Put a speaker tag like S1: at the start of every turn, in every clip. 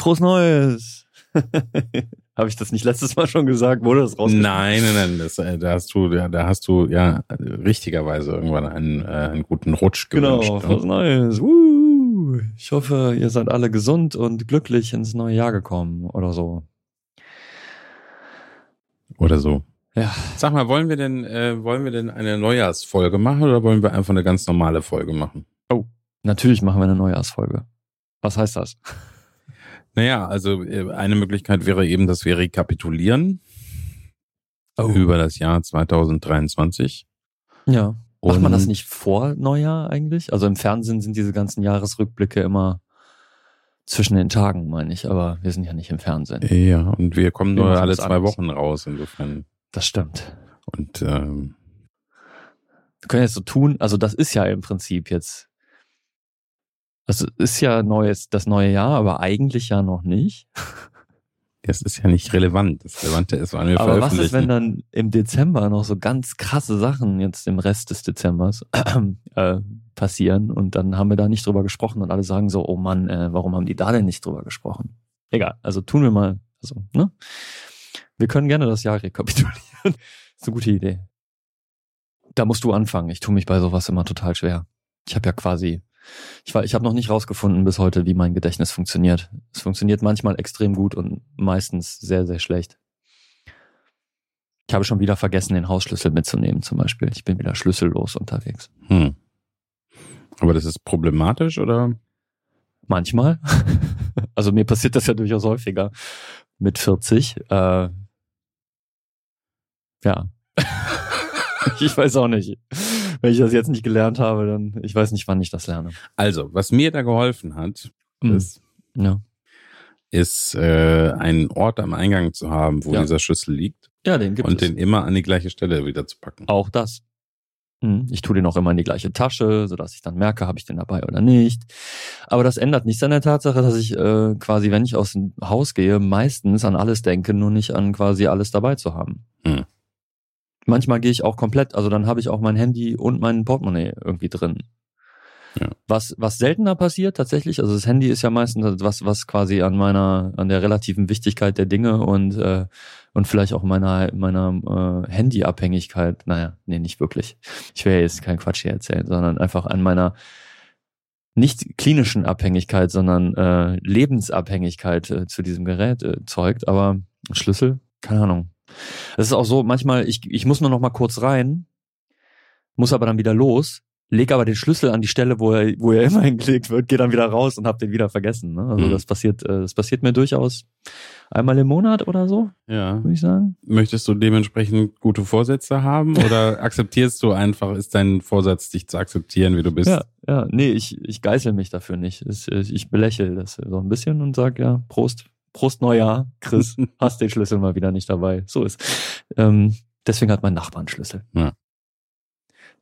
S1: Frohes Neues! Habe ich das nicht letztes Mal schon gesagt? Wurde das raus?
S2: Nein, nein, nein. Das, äh, da hast du, ja, da hast du ja richtigerweise irgendwann einen, äh, einen guten Rutsch gewünscht.
S1: Genau, frohes Neues. Woo. Ich hoffe, ihr seid alle gesund und glücklich ins neue Jahr gekommen oder so.
S2: Oder so.
S1: Ja.
S2: Sag mal, wollen wir denn, äh, wollen wir denn eine Neujahrsfolge machen oder wollen wir einfach eine ganz normale Folge machen?
S1: Natürlich machen wir eine Neujahrsfolge. Was heißt das?
S2: Naja, also äh, eine Möglichkeit wäre eben, dass wir rekapitulieren
S1: Oh.
S2: über das Jahr 2023.
S1: Ja. Macht man das
S2: Und-
S1: nicht vor Neujahr eigentlich? Also im Fernsehen sind diese ganzen Jahresrückblicke immer zwischen den Tagen, meine ich, aber wir sind ja nicht im Fernsehen.
S2: Ja, und wir kommen
S1: Wir
S2: nur alle zwei
S1: anders.
S2: Wochen raus, insofern.
S1: Das stimmt.
S2: Und ähm,
S1: Wir können jetzt so tun, also das ist ja im Prinzip jetzt, also ist ja neues, das neue Jahr, aber eigentlich ja noch nicht.
S2: das ist ja nicht relevant. Das Relevante ist, wann wir
S1: Aber was ist, wenn dann im Dezember noch so ganz krasse Sachen jetzt im Rest des Dezembers äh, passieren und dann haben wir da nicht drüber gesprochen und alle sagen so, oh Mann, äh, warum haben die da denn nicht drüber gesprochen? Egal, also tun wir mal, also, ne? Wir können gerne das Jahr rekapitulieren. ist eine gute Idee. Da musst du anfangen. Ich tue mich bei sowas immer total schwer. Ich habe ja quasi, ich, war- ich habe noch nicht rausgefunden bis heute, wie mein Gedächtnis funktioniert. Es funktioniert manchmal extrem gut und meistens sehr, sehr schlecht. Ich habe schon wieder vergessen, den Hausschlüssel mitzunehmen, zum Beispiel. Ich bin wieder schlüssellos unterwegs.
S2: Hm. Aber das ist problematisch oder?
S1: Manchmal. Also mir passiert das ja durchaus häufiger mit 40. Äh, ja. ich weiß auch nicht. Wenn ich das jetzt nicht gelernt habe, dann ich weiß nicht, wann ich das lerne.
S2: Also, was mir da geholfen hat,
S1: Hm.
S2: ist,
S1: Ja,
S2: ist äh, einen Ort am Eingang zu haben, wo
S1: Ja.
S2: dieser Schlüssel liegt
S1: ja den gibt
S2: und
S1: es.
S2: den immer an die gleiche Stelle wieder zu packen.
S1: Auch das. Hm, Ich tue den auch immer in die gleiche Tasche, sodass ich dann merke, habe ich den dabei oder nicht. Aber das ändert nichts an der Tatsache, dass ich äh, quasi, wenn ich aus dem Haus gehe, meistens an alles denke, nur nicht an quasi alles dabei zu haben.
S2: Hm.
S1: Manchmal gehe ich auch komplett, also dann habe ich auch mein Handy und mein Portemonnaie irgendwie drin.
S2: Ja.
S1: Was, was seltener passiert tatsächlich, also das Handy ist ja meistens was, was quasi an meiner, an der relativen Wichtigkeit der Dinge und, äh, und vielleicht auch meiner, meiner äh, Handyabhängigkeit, naja, nee, nicht wirklich. Ich will ja jetzt keinen Quatsch hier erzählen, sondern einfach an meiner nicht klinischen Abhängigkeit, sondern äh, Lebensabhängigkeit äh, zu diesem Gerät äh, zeugt. Aber Schlüssel, keine Ahnung. Es ist auch so, manchmal, ich, ich muss nur noch mal kurz rein, muss aber dann wieder los, leg aber den Schlüssel an die Stelle, wo er, wo er immer hingelegt wird, gehe dann wieder raus und hab den wieder vergessen. Ne? Also
S2: Mhm.
S1: das passiert, äh, das passiert mir durchaus einmal im Monat oder so,
S2: Ja.
S1: würde ich sagen.
S2: Möchtest du dementsprechend gute Vorsätze haben oder akzeptierst du einfach, ist dein Vorsatz, dich zu akzeptieren, wie du bist?
S1: Ja, ja, nee, ich, ich geißel mich dafür nicht. Ich belächle das so ein bisschen und sag ja, Prost, Prost Neujahr, Chris, hast den Schlüssel mal wieder nicht dabei. So ist. Ähm, deswegen hat mein Nachbar einen Schlüssel.
S2: Ja.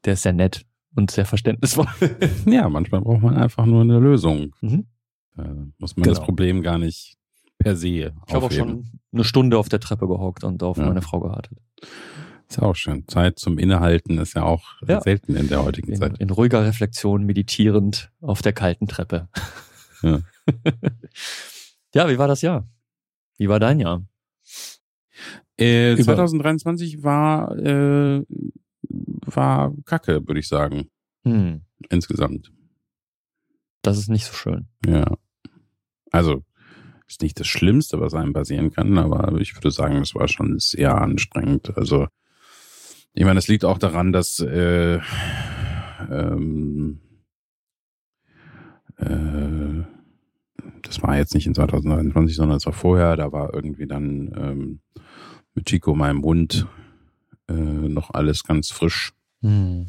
S1: Der ist sehr nett und sehr verständnisvoll.
S2: Ja, manchmal braucht man einfach nur eine Lösung.
S1: Mhm.
S2: Äh, muss man das
S1: Genau.
S2: Problem gar nicht per se
S1: Ich habe auch schon eine Stunde auf der Treppe gehockt und auf
S2: Ja.
S1: meine Frau gewartet.
S2: Ist ja auch schön. Zeit zum Innehalten ist ja auch äh,
S1: Ja.
S2: selten in der heutigen
S1: In,
S2: Zeit.
S1: in ruhiger Reflexion, meditierend auf der kalten Treppe.
S2: Ja.
S1: ja, wie war das Jahr? Wie war dein Jahr?
S2: Äh,
S1: Über-
S2: 2023 war, äh, war kacke, würde ich sagen,
S1: Hm,
S2: insgesamt.
S1: das ist nicht so schön.
S2: Ja. Also, ist nicht das Schlimmste, was einem passieren kann, aber ich würde sagen, es war schon sehr anstrengend. Also, ich meine, es liegt auch daran, dass äh, ähm, äh, das war jetzt nicht in 2029, sondern es war vorher, da war irgendwie dann ähm, mit Chico, meinem Hund, äh, noch alles ganz frisch
S1: Hm.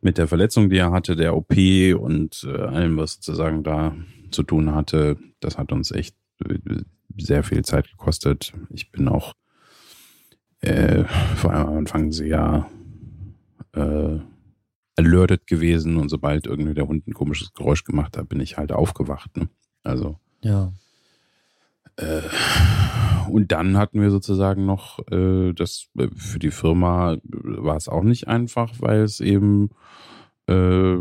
S2: mit der Verletzung, die er hatte, der OP und äh, allem, was sozusagen da zu tun hatte, das hat uns echt äh, sehr viel Zeit gekostet. Ich bin auch äh, vor allem am Anfang sehr äh, alerted gewesen und sobald irgendwie der Hund ein komisches Geräusch gemacht hat, bin ich halt aufgewacht. Ne? Also
S1: Ja.
S2: äh, und dann hatten wir sozusagen noch äh, das äh, für die Firma war es auch nicht einfach, weil es eben äh,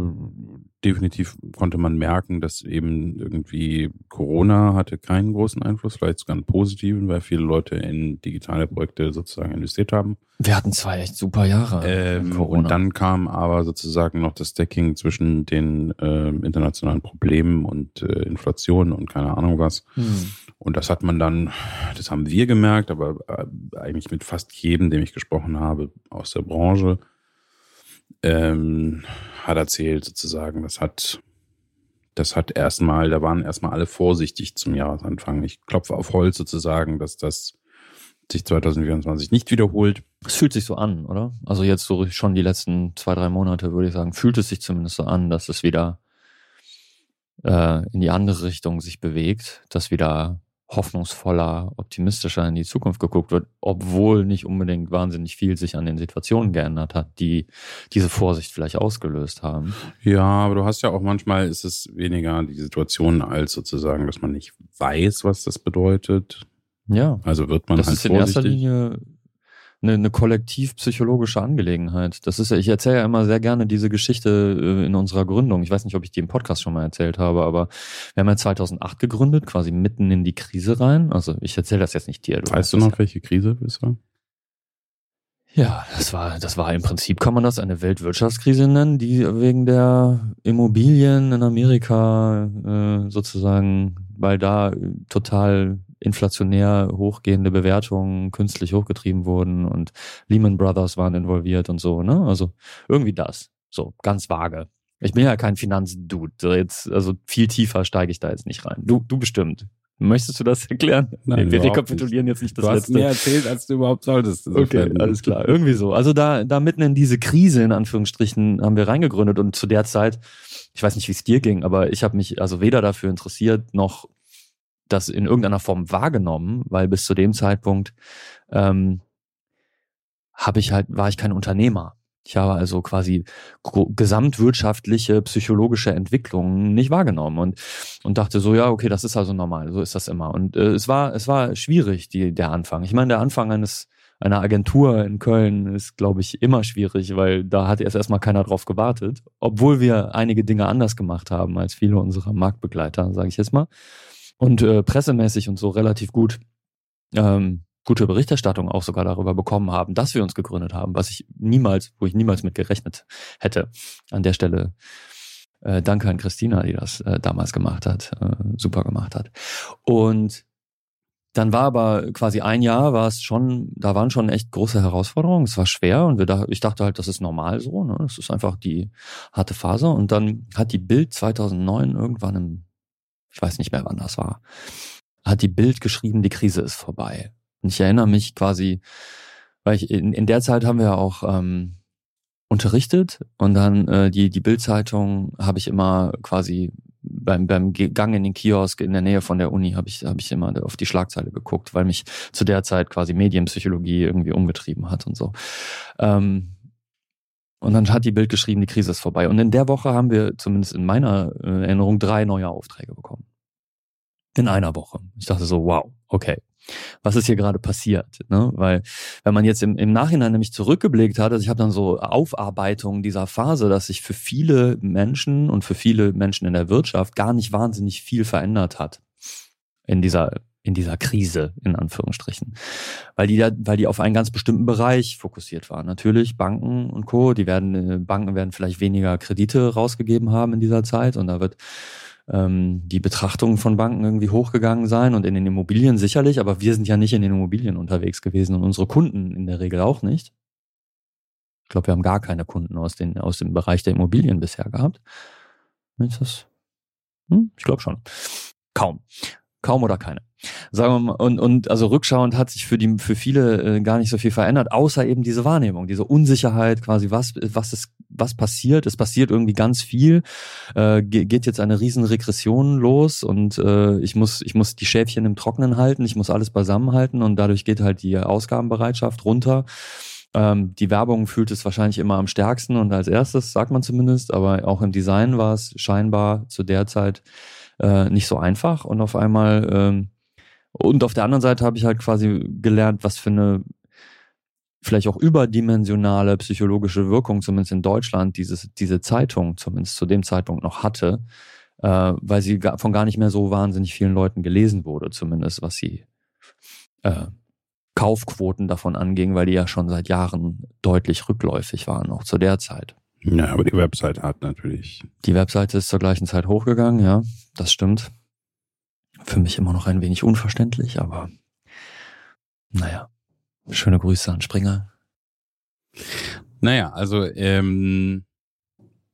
S2: definitiv konnte man merken, dass eben irgendwie Corona hatte keinen großen Einfluss, vielleicht sogar einen positiven, weil viele Leute in digitale Projekte sozusagen investiert haben.
S1: Wir hatten zwei echt super Jahre.
S2: Ähm, und dann kam aber sozusagen noch das Decking zwischen den äh, internationalen Problemen und äh, Inflation und keine Ahnung was. Hm. Und das hat man dann, das haben wir gemerkt, aber äh, eigentlich mit fast jedem, dem ich gesprochen habe aus der Branche, ähm, hat erzählt sozusagen, das hat das hat erstmal, da waren erstmal alle vorsichtig zum Jahresanfang. Ich klopfe auf Holz sozusagen, dass das sich 2024 nicht wiederholt.
S1: Es fühlt sich so an, oder? Also jetzt so schon die letzten zwei, drei Monate, würde ich sagen, fühlt es sich zumindest so an, dass es wieder äh, in die andere Richtung sich bewegt, dass wieder hoffnungsvoller, optimistischer in die Zukunft geguckt wird, obwohl nicht unbedingt wahnsinnig viel sich an den Situationen geändert hat, die diese Vorsicht vielleicht ausgelöst haben.
S2: Ja, aber du hast ja auch manchmal ist es weniger die Situation als sozusagen, dass man nicht weiß, was das bedeutet.
S1: Ja.
S2: Also wird man
S1: das
S2: halt
S1: ist in erster Linie eine, eine kollektiv-psychologische Angelegenheit. Das ist ja, ich erzähle ja immer sehr gerne diese Geschichte äh, in unserer Gründung. Ich weiß nicht, ob ich die im Podcast schon mal erzählt habe, aber wir haben ja 2008 gegründet, quasi mitten in die Krise rein. Also ich erzähle das jetzt nicht dir.
S2: Du weißt du noch, welche Krise es war?
S1: Ja, das war, das war im Prinzip, kann man das eine Weltwirtschaftskrise nennen, die wegen der Immobilien in Amerika äh, sozusagen, weil da total inflationär hochgehende Bewertungen künstlich hochgetrieben wurden und Lehman Brothers waren involviert und so, ne? Also irgendwie das. So, ganz vage. Ich bin ja kein Finanzdude. Jetzt, also viel tiefer steige ich da jetzt nicht rein. Du, du bestimmt. Möchtest du das erklären?
S2: Nein,
S1: wir rekapitulieren nicht. jetzt nicht das
S2: du hast
S1: letzte.
S2: mehr erzählt, als du überhaupt solltest.
S1: Okay, alles klar. Irgendwie so. Also da, da mitten in diese Krise, in Anführungsstrichen, haben wir reingegründet und zu der Zeit, ich weiß nicht, wie es dir ging, aber ich habe mich also weder dafür interessiert, noch das in irgendeiner Form wahrgenommen, weil bis zu dem Zeitpunkt ähm, habe ich halt, war ich kein Unternehmer. Ich habe also quasi gesamtwirtschaftliche, psychologische Entwicklungen nicht wahrgenommen und, und dachte so, ja, okay, das ist also normal, so ist das immer. Und äh, es war, es war schwierig, die, der Anfang. Ich meine, der Anfang eines einer Agentur in Köln ist, glaube ich, immer schwierig, weil da hat erst erstmal keiner drauf gewartet, obwohl wir einige Dinge anders gemacht haben als viele unserer Marktbegleiter, sage ich jetzt mal und äh, pressemäßig und so relativ gut ähm, gute Berichterstattung auch sogar darüber bekommen haben, dass wir uns gegründet haben, was ich niemals, wo ich niemals mit gerechnet hätte. An der Stelle äh, danke an Christina, die das äh, damals gemacht hat, äh, super gemacht hat. Und dann war aber quasi ein Jahr, war es schon, da waren schon echt große Herausforderungen. Es war schwer und wir da, ich dachte halt, das ist normal so. Ne? Das ist einfach die harte Phase. Und dann hat die Bild 2009 irgendwann im ich weiß nicht mehr, wann das war, hat die Bild geschrieben, die Krise ist vorbei. Und ich erinnere mich quasi, weil ich in, in der Zeit haben wir ja auch ähm, unterrichtet und dann äh, die die Bildzeitung habe ich immer quasi beim beim Gang in den Kiosk in der Nähe von der Uni habe ich habe ich immer auf die Schlagzeile geguckt, weil mich zu der Zeit quasi Medienpsychologie irgendwie umgetrieben hat und so. Ähm, und dann hat die Bild geschrieben, die Krise ist vorbei. Und in der Woche haben wir, zumindest in meiner äh, Erinnerung, drei neue Aufträge bekommen. In einer Woche. Ich dachte so, wow, okay. Was ist hier gerade passiert? Ne? Weil wenn man jetzt im, im Nachhinein nämlich zurückgeblickt hat, also ich habe dann so Aufarbeitungen dieser Phase, dass sich für viele Menschen und für viele Menschen in der Wirtschaft gar nicht wahnsinnig viel verändert hat in dieser in dieser Krise, in Anführungsstrichen. Weil die da, weil die auf einen ganz bestimmten Bereich fokussiert waren. Natürlich Banken und Co., die werden, äh, Banken werden vielleicht weniger Kredite rausgegeben haben in dieser Zeit und da wird ähm, die Betrachtung von Banken irgendwie hochgegangen sein und in den Immobilien sicherlich, aber wir sind ja nicht in den Immobilien unterwegs gewesen und unsere Kunden in der Regel auch nicht. Ich glaube, wir haben gar keine Kunden aus, den, aus dem Bereich der Immobilien bisher gehabt. Ist das? Hm? Ich glaube schon. Kaum. Kaum oder keine. Sagen wir mal, und, und also rückschauend hat sich für die für viele äh, gar nicht so viel verändert, außer eben diese Wahrnehmung, diese Unsicherheit, quasi was was ist was passiert. Es passiert irgendwie ganz viel. Äh, geht jetzt eine riesen Regression los und äh, ich muss ich muss die Schäfchen im Trocknen halten, ich muss alles beisammenhalten und dadurch geht halt die Ausgabenbereitschaft runter. Ähm, die Werbung fühlt es wahrscheinlich immer am stärksten und als erstes, sagt man zumindest, aber auch im Design war es scheinbar zu der Zeit äh, nicht so einfach und auf einmal ähm, und auf der anderen Seite habe ich halt quasi gelernt, was für eine vielleicht auch überdimensionale psychologische Wirkung, zumindest in Deutschland, dieses, diese Zeitung zumindest zu dem Zeitpunkt noch hatte. äh, weil sie von gar nicht mehr so wahnsinnig vielen Leuten gelesen wurde, zumindest was sie äh, Kaufquoten davon anging, weil die ja schon seit Jahren deutlich rückläufig waren, auch zu der Zeit.
S2: Ja, aber die Webseite hat natürlich.
S1: Die Webseite ist zur gleichen Zeit hochgegangen, ja, das stimmt. Für mich immer noch ein wenig unverständlich, aber naja. Schöne Grüße an Springer.
S2: Naja, also ähm,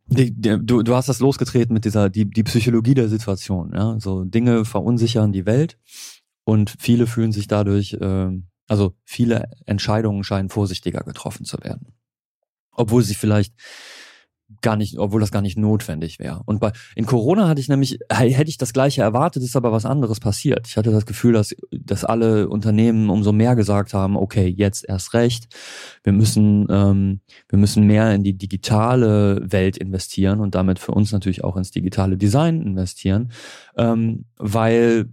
S1: die, die, du, du hast das losgetreten mit dieser die, die Psychologie der Situation. Ja, so Dinge verunsichern die Welt und viele fühlen sich dadurch, äh, also viele Entscheidungen scheinen vorsichtiger getroffen zu werden, obwohl sie vielleicht gar nicht, obwohl das gar nicht notwendig wäre. Und bei in Corona hatte ich nämlich, hätte ich das gleiche erwartet, ist aber was anderes passiert. Ich hatte das Gefühl, dass, dass alle Unternehmen umso mehr gesagt haben, okay, jetzt erst recht, wir müssen, ähm, wir müssen mehr in die digitale Welt investieren und damit für uns natürlich auch ins digitale Design investieren, ähm, weil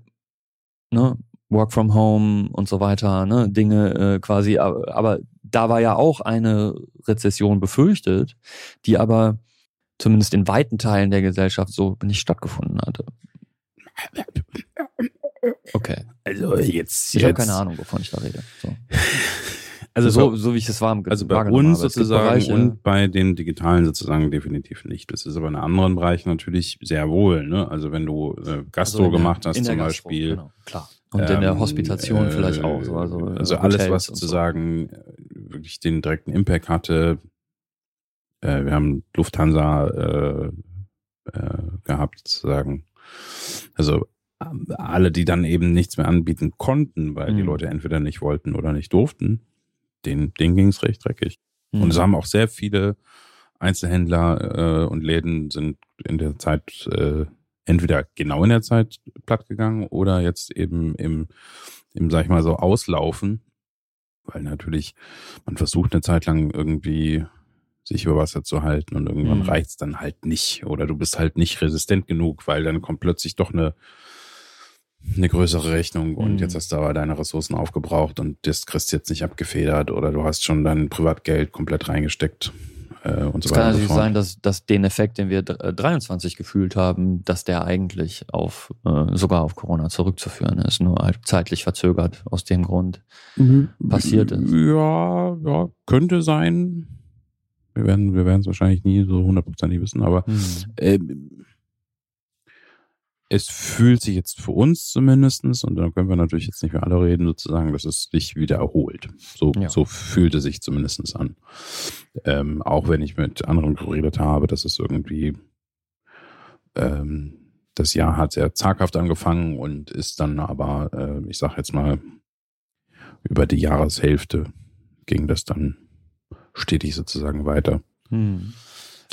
S1: ne, Work from Home und so weiter, ne, Dinge äh, quasi, aber, aber da war ja auch eine Rezession befürchtet, die aber zumindest in weiten Teilen der Gesellschaft so nicht stattgefunden hatte. Okay.
S2: Also jetzt.
S1: Ich habe keine Ahnung, wovon ich da rede. So.
S2: Also
S1: so, so wie ich es war.
S2: Also bei uns sozusagen und bei den digitalen sozusagen definitiv nicht. Das ist aber in anderen Bereichen natürlich sehr wohl. Ne? Also wenn du äh, Gastro also gemacht hast zum Gastro, Beispiel. Genau,
S1: klar. Und ähm, in der ähm, Hospitation äh, vielleicht auch. So,
S2: also also alles, was sozusagen so. Wirklich den direkten Impact hatte. Äh, wir haben Lufthansa äh, äh, gehabt sozusagen. Also ähm, alle, die dann eben nichts mehr anbieten konnten, weil mhm. die Leute entweder nicht wollten oder nicht durften, denen, denen ging es recht dreckig. Mhm. Und es haben auch sehr viele Einzelhändler äh, und Läden sind in der Zeit äh, entweder genau in der Zeit platt gegangen oder jetzt eben im, im, sag ich mal so, Auslaufen. Weil natürlich, man versucht eine Zeit lang irgendwie sich über Wasser zu halten und irgendwann mhm. reicht's dann halt nicht. Oder du bist halt nicht resistent genug, weil dann kommt plötzlich doch eine eine größere Rechnung und mhm. jetzt hast du aber deine Ressourcen aufgebraucht und das kriegst du jetzt nicht abgefedert oder du hast schon dein Privatgeld komplett reingesteckt äh, und so
S1: es weiter. Es kann natürlich sein, dass, dass den Effekt, den wir 23 äh, gefühlt haben, dass der eigentlich auf äh, sogar auf Corona zurückzuführen ist, nur halt zeitlich verzögert aus dem Grund mhm. passiert ist.
S2: Ja, ja, könnte sein. Wir werden wir werden es wahrscheinlich nie so hundertprozentig wissen, aber mhm. äh, es fühlt sich jetzt für uns zumindestens und da können wir natürlich jetzt nicht für alle reden, sozusagen, dass es sich wieder erholt. So, ja. so fühlt es sich zumindestens an. Ähm, auch wenn ich mit anderen geredet habe, dass es irgendwie ähm, das Jahr hat sehr zaghaft angefangen und ist dann aber, äh, ich sag jetzt mal, über die Jahreshälfte ging das dann stetig sozusagen weiter.
S1: Hm.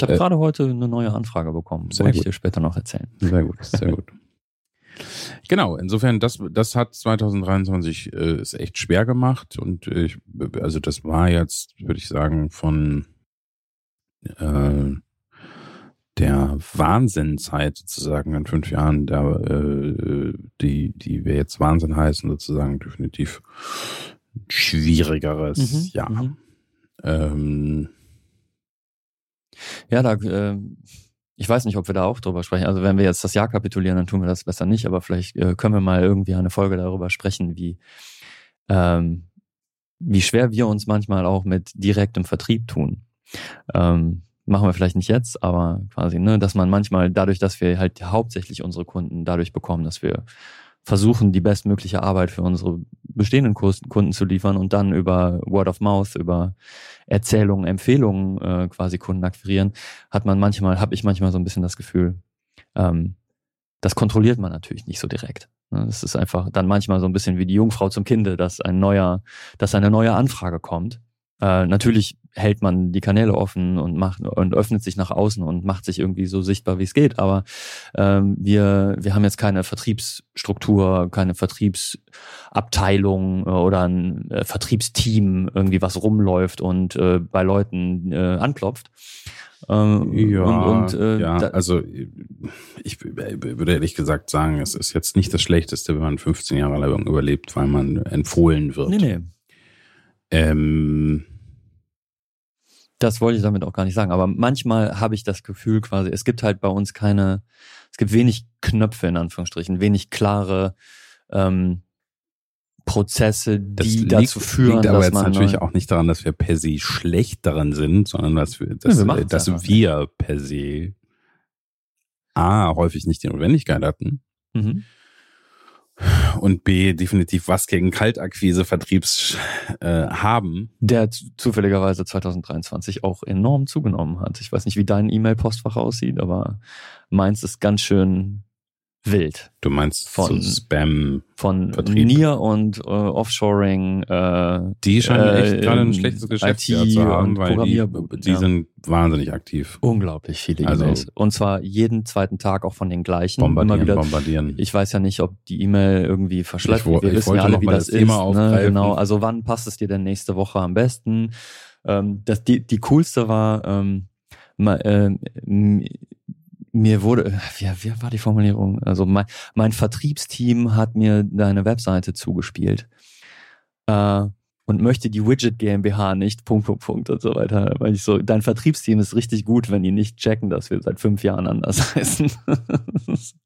S1: Ich habe äh, gerade heute eine neue Anfrage bekommen. Soll ich dir später noch erzählen.
S2: Sehr gut, sehr gut. Genau, insofern, das, das hat 2023 äh, ist echt schwer gemacht und ich, also das war jetzt, würde ich sagen, von äh, der Wahnsinnzeit sozusagen in fünf Jahren, der, äh, die, die wir jetzt Wahnsinn heißen, sozusagen definitiv schwierigeres mhm, Jahr. Mhm. Ähm,
S1: ja, da, äh, ich weiß nicht, ob wir da auch drüber sprechen. Also wenn wir jetzt das Jahr kapitulieren, dann tun wir das besser nicht, aber vielleicht äh, können wir mal irgendwie eine Folge darüber sprechen, wie, ähm, wie schwer wir uns manchmal auch mit direktem Vertrieb tun. Ähm, machen wir vielleicht nicht jetzt, aber quasi, ne, dass man manchmal dadurch, dass wir halt hauptsächlich unsere Kunden dadurch bekommen, dass wir versuchen, die bestmögliche Arbeit für unsere bestehenden Kunden zu liefern und dann über Word of Mouth, über Erzählungen, Empfehlungen äh, quasi Kunden akquirieren, hat man manchmal, habe ich manchmal so ein bisschen das Gefühl, ähm, das kontrolliert man natürlich nicht so direkt. Ne? Das ist einfach dann manchmal so ein bisschen wie die Jungfrau zum Kinde, dass ein neuer, dass eine neue Anfrage kommt äh, natürlich hält man die Kanäle offen und macht und öffnet sich nach außen und macht sich irgendwie so sichtbar, wie es geht. Aber ähm, wir, wir haben jetzt keine Vertriebsstruktur, keine Vertriebsabteilung äh, oder ein äh, Vertriebsteam, irgendwie was rumläuft und äh, bei Leuten äh, anklopft.
S2: Ähm, ja, und, und, äh, ja, also ich würde ehrlich gesagt sagen, es ist jetzt nicht das Schlechteste, wenn man 15 Jahre lang überlebt, weil man empfohlen wird. Nee, nee. Ähm,
S1: Das wollte ich damit auch gar nicht sagen. Aber manchmal habe ich das Gefühl quasi, es gibt halt bei uns keine, es gibt wenig Knöpfe in Anführungsstrichen, wenig klare ähm, Prozesse, die
S2: das
S1: dazu führen,
S2: liegt aber
S1: dass
S2: jetzt
S1: man
S2: natürlich auch nicht daran, dass wir per se schlecht daran sind, sondern dass wir, dass,
S1: wir machen's
S2: dass
S1: einfach
S2: wir per se A, häufig nicht die Notwendigkeit hatten
S1: Mhm.
S2: Und B, definitiv was gegen Kaltakquise Vertriebs äh, haben.
S1: der zufälligerweise 2023 auch enorm zugenommen hat. Ich weiß nicht, wie dein E-Mail-Postfach aussieht, aber meins ist ganz schön wild.
S2: Du meinst
S1: Von-
S2: so Spam.
S1: Von
S2: Vertrieb.
S1: Nier und äh, Offshoring, äh,
S2: Die scheinen
S1: Äh,
S2: echt gerade ein schlechtes Geschäftsjahr zu haben, weil die, die
S1: ja.
S2: sind wahnsinnig aktiv.
S1: unglaublich viele
S2: Also-
S1: E-Mails. Und zwar jeden zweiten Tag auch von den gleichen.
S2: Bombardieren,
S1: wieder.
S2: bombardieren.
S1: Ich weiß ja nicht, ob die E-Mail irgendwie verschleppt. Wir
S2: ich
S1: wissen ja alle, wie das,
S2: das
S1: ist. Ne? Genau. Also wann passt es dir denn nächste Woche am besten? Ähm, das, die, die coolste war, ähm, ma, m- mir wurde, wie, wie war die Formulierung? Also mein, mein Vertriebsteam hat mir deine Webseite zugespielt. Äh, und möchte die Widget GmbH nicht, Punkt, Punkt, Punkt und so weiter. Weil ich so, dein Vertriebsteam ist richtig gut, wenn die nicht checken, dass wir seit fünf Jahren anders heißen.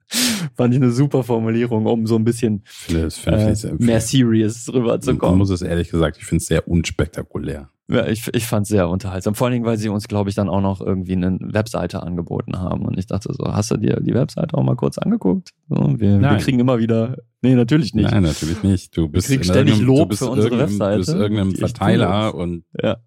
S1: Fand ich eine super Formulierung, um so ein bisschen
S2: finde, finde
S1: äh,
S2: ich sehr,
S1: mehr serious
S2: man
S1: rüberzukommen.
S2: muss es ehrlich gesagt, ich finde es sehr unspektakulär.
S1: Ja, ich, ich fand es sehr unterhaltsam. Vor allen Dingen, weil sie uns, glaube ich, dann auch noch irgendwie eine Webseite angeboten haben. Und ich dachte so, hast du dir die Webseite auch mal kurz angeguckt? So, wir, wir kriegen immer wieder, nee, natürlich nicht.
S2: Nein, natürlich nicht. Du bist
S1: ständig Lob
S2: du bist
S1: für unsere Webseite,
S2: Du bist irgendeinem Verteiler und
S1: Ja.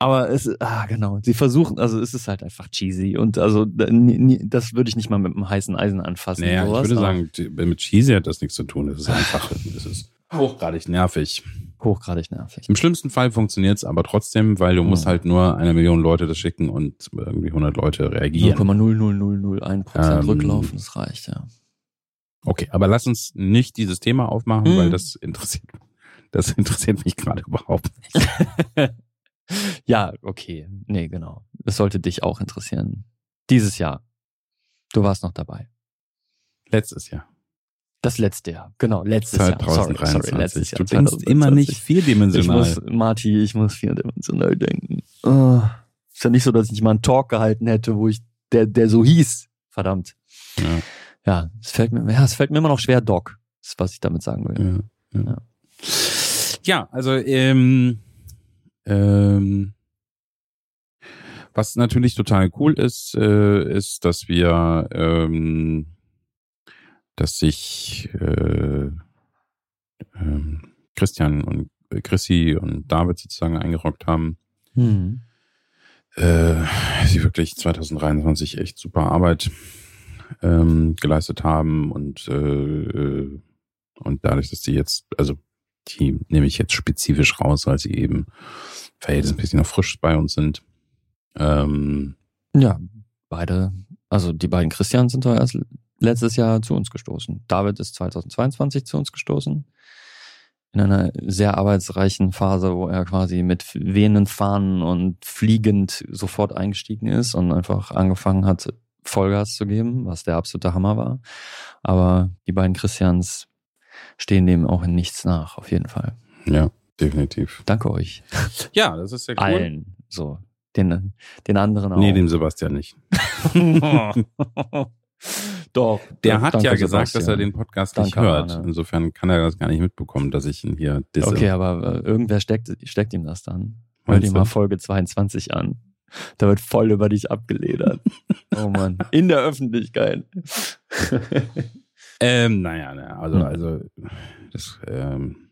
S1: Aber es, ah, genau. Sie versuchen, also es ist halt einfach cheesy. Und also, das würde ich nicht mal mit einem heißen Eisen anfassen.
S2: naja, ich
S1: sowas,
S2: würde
S1: aber
S2: sagen, mit Cheesy hat das nichts zu tun. Das ist einfach, das ist hochgradig nervig.
S1: Hochgradig nervig.
S2: Im schlimmsten Fall funktioniert es aber trotzdem, weil du musst
S1: Hm.
S2: halt nur eine Million Leute das schicken und irgendwie 100 Leute reagieren.
S1: 0,00001 Prozent
S2: Ähm,
S1: rücklaufen, das reicht, ja.
S2: Okay, aber lass uns nicht dieses Thema aufmachen,
S1: Hm.
S2: weil das interessiert, das interessiert mich gerade überhaupt nicht.
S1: ja, okay. Nee, genau. Das sollte dich auch interessieren. Dieses Jahr. Du warst noch dabei.
S2: Letztes Jahr.
S1: Das letzte Jahr. Genau, letztes Jahr. Sorry,
S2: 2023.
S1: sorry, letztes Jahr.
S2: du denkst immer
S1: 2020.
S2: nicht
S1: Ich
S2: vierdimensional.
S1: muss, Marty, ich muss vierdimensional denken. Oh, ist ja nicht so, dass ich nicht mal einen Talk gehalten hätte, wo ich, der, der so hieß. Verdammt.
S2: Ja.
S1: Ja, es fällt mir, ja, es fällt mir immer noch schwer, Doc. Ist, was ich damit sagen will.
S2: Ja, ja.
S1: Ja.
S2: ja also ähm, ähm, was natürlich total cool ist, äh, ist, dass wir, ähm, dass sich äh, ähm, Christian und äh, Chrissy und David sozusagen eingerockt haben.
S1: Hm.
S2: Äh, sie wirklich 2023 echt super Arbeit ähm, geleistet haben und äh, äh, und dadurch, dass die jetzt, also die nehme ich jetzt spezifisch raus, weil sie eben verhältnismäßig noch frisch bei uns sind. Ähm,
S1: Ja, beide, also die beiden Christian sind doch erst letztes Jahr zu uns gestoßen. David ist 2022 zu uns gestoßen. In einer sehr arbeitsreichen Phase, wo er quasi mit wehenden Fahnen und fliegend sofort eingestiegen ist und einfach angefangen hat, Vollgas zu geben, was der absolute Hammer war. Aber die beiden Christians stehen dem auch in nichts nach, auf jeden Fall.
S2: ja, definitiv.
S1: Danke euch.
S2: Ja, das ist sehr cool.
S1: Allen. So. Den, den anderen auch.
S2: Nee, dem Sebastian nicht.
S1: Doch.
S2: Der hat ja gesagt,
S1: Sebastian.
S2: dass er den Podcast nicht
S1: Danke,
S2: hört.
S1: Arne.
S2: Insofern kann er das gar nicht mitbekommen, dass ich ihn hier disse.
S1: Okay, aber äh, irgendwer steckt, steckt ihm das dann. Hör dir mal Folge 22 an. Da wird voll über dich abgeledert. oh Mann. In der Öffentlichkeit.
S2: Ähm, naja, naja, also,
S1: Hm.
S2: also das ähm,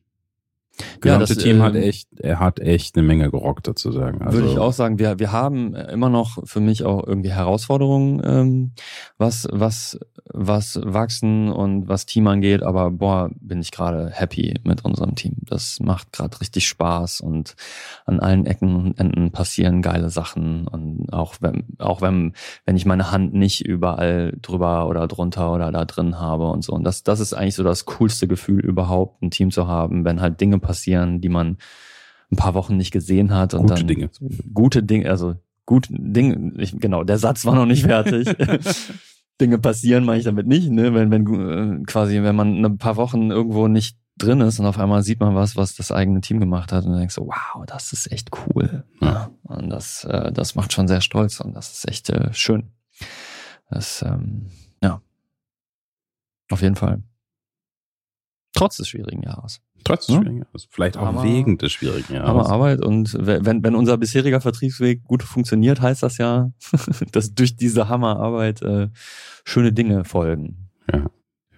S1: Ja,
S2: gesamte
S1: das,
S2: Team hat
S1: ähm,
S2: echt, er hat echt eine Menge gerockt sozusagen. Also,
S1: Würde ich auch sagen, wir, wir haben immer noch für mich auch irgendwie Herausforderungen, ähm, was, was, was Wachsen und was Team angeht, aber boah, bin ich gerade happy mit unserem Team. Das macht gerade richtig Spaß und an allen Ecken und Enden passieren geile Sachen und auch wenn, auch wenn, wenn ich meine Hand nicht überall drüber oder drunter oder da drin habe und so. Und das, das ist eigentlich so das coolste Gefühl überhaupt, ein Team zu haben, wenn halt Dinge passieren, die man ein paar Wochen nicht gesehen hat und
S2: Gute
S1: dann
S2: Dinge.
S1: gute Dinge, also gut Dinge, ich, genau, der Satz war noch nicht fertig. Dinge passieren, meine ich damit nicht, ne? Wenn, wenn äh, quasi, wenn man ein paar Wochen irgendwo nicht drin ist und auf einmal sieht man was, was das eigene Team gemacht hat und dann denkst so, wow, das ist echt cool. Ja. Und das, äh, das macht schon sehr stolz und das ist echt äh, schön. Das, ähm, ja, auf jeden Fall. Trotz des schwierigen Jahres.
S2: Trotz des schwierigen Jahres. Vielleicht auch Hammer, wegen des schwierigen Jahres.
S1: Aber Arbeit und wenn, wenn unser bisheriger Vertriebsweg gut funktioniert, heißt das ja, dass durch diese Hammerarbeit äh, schöne Dinge folgen.
S2: Ja.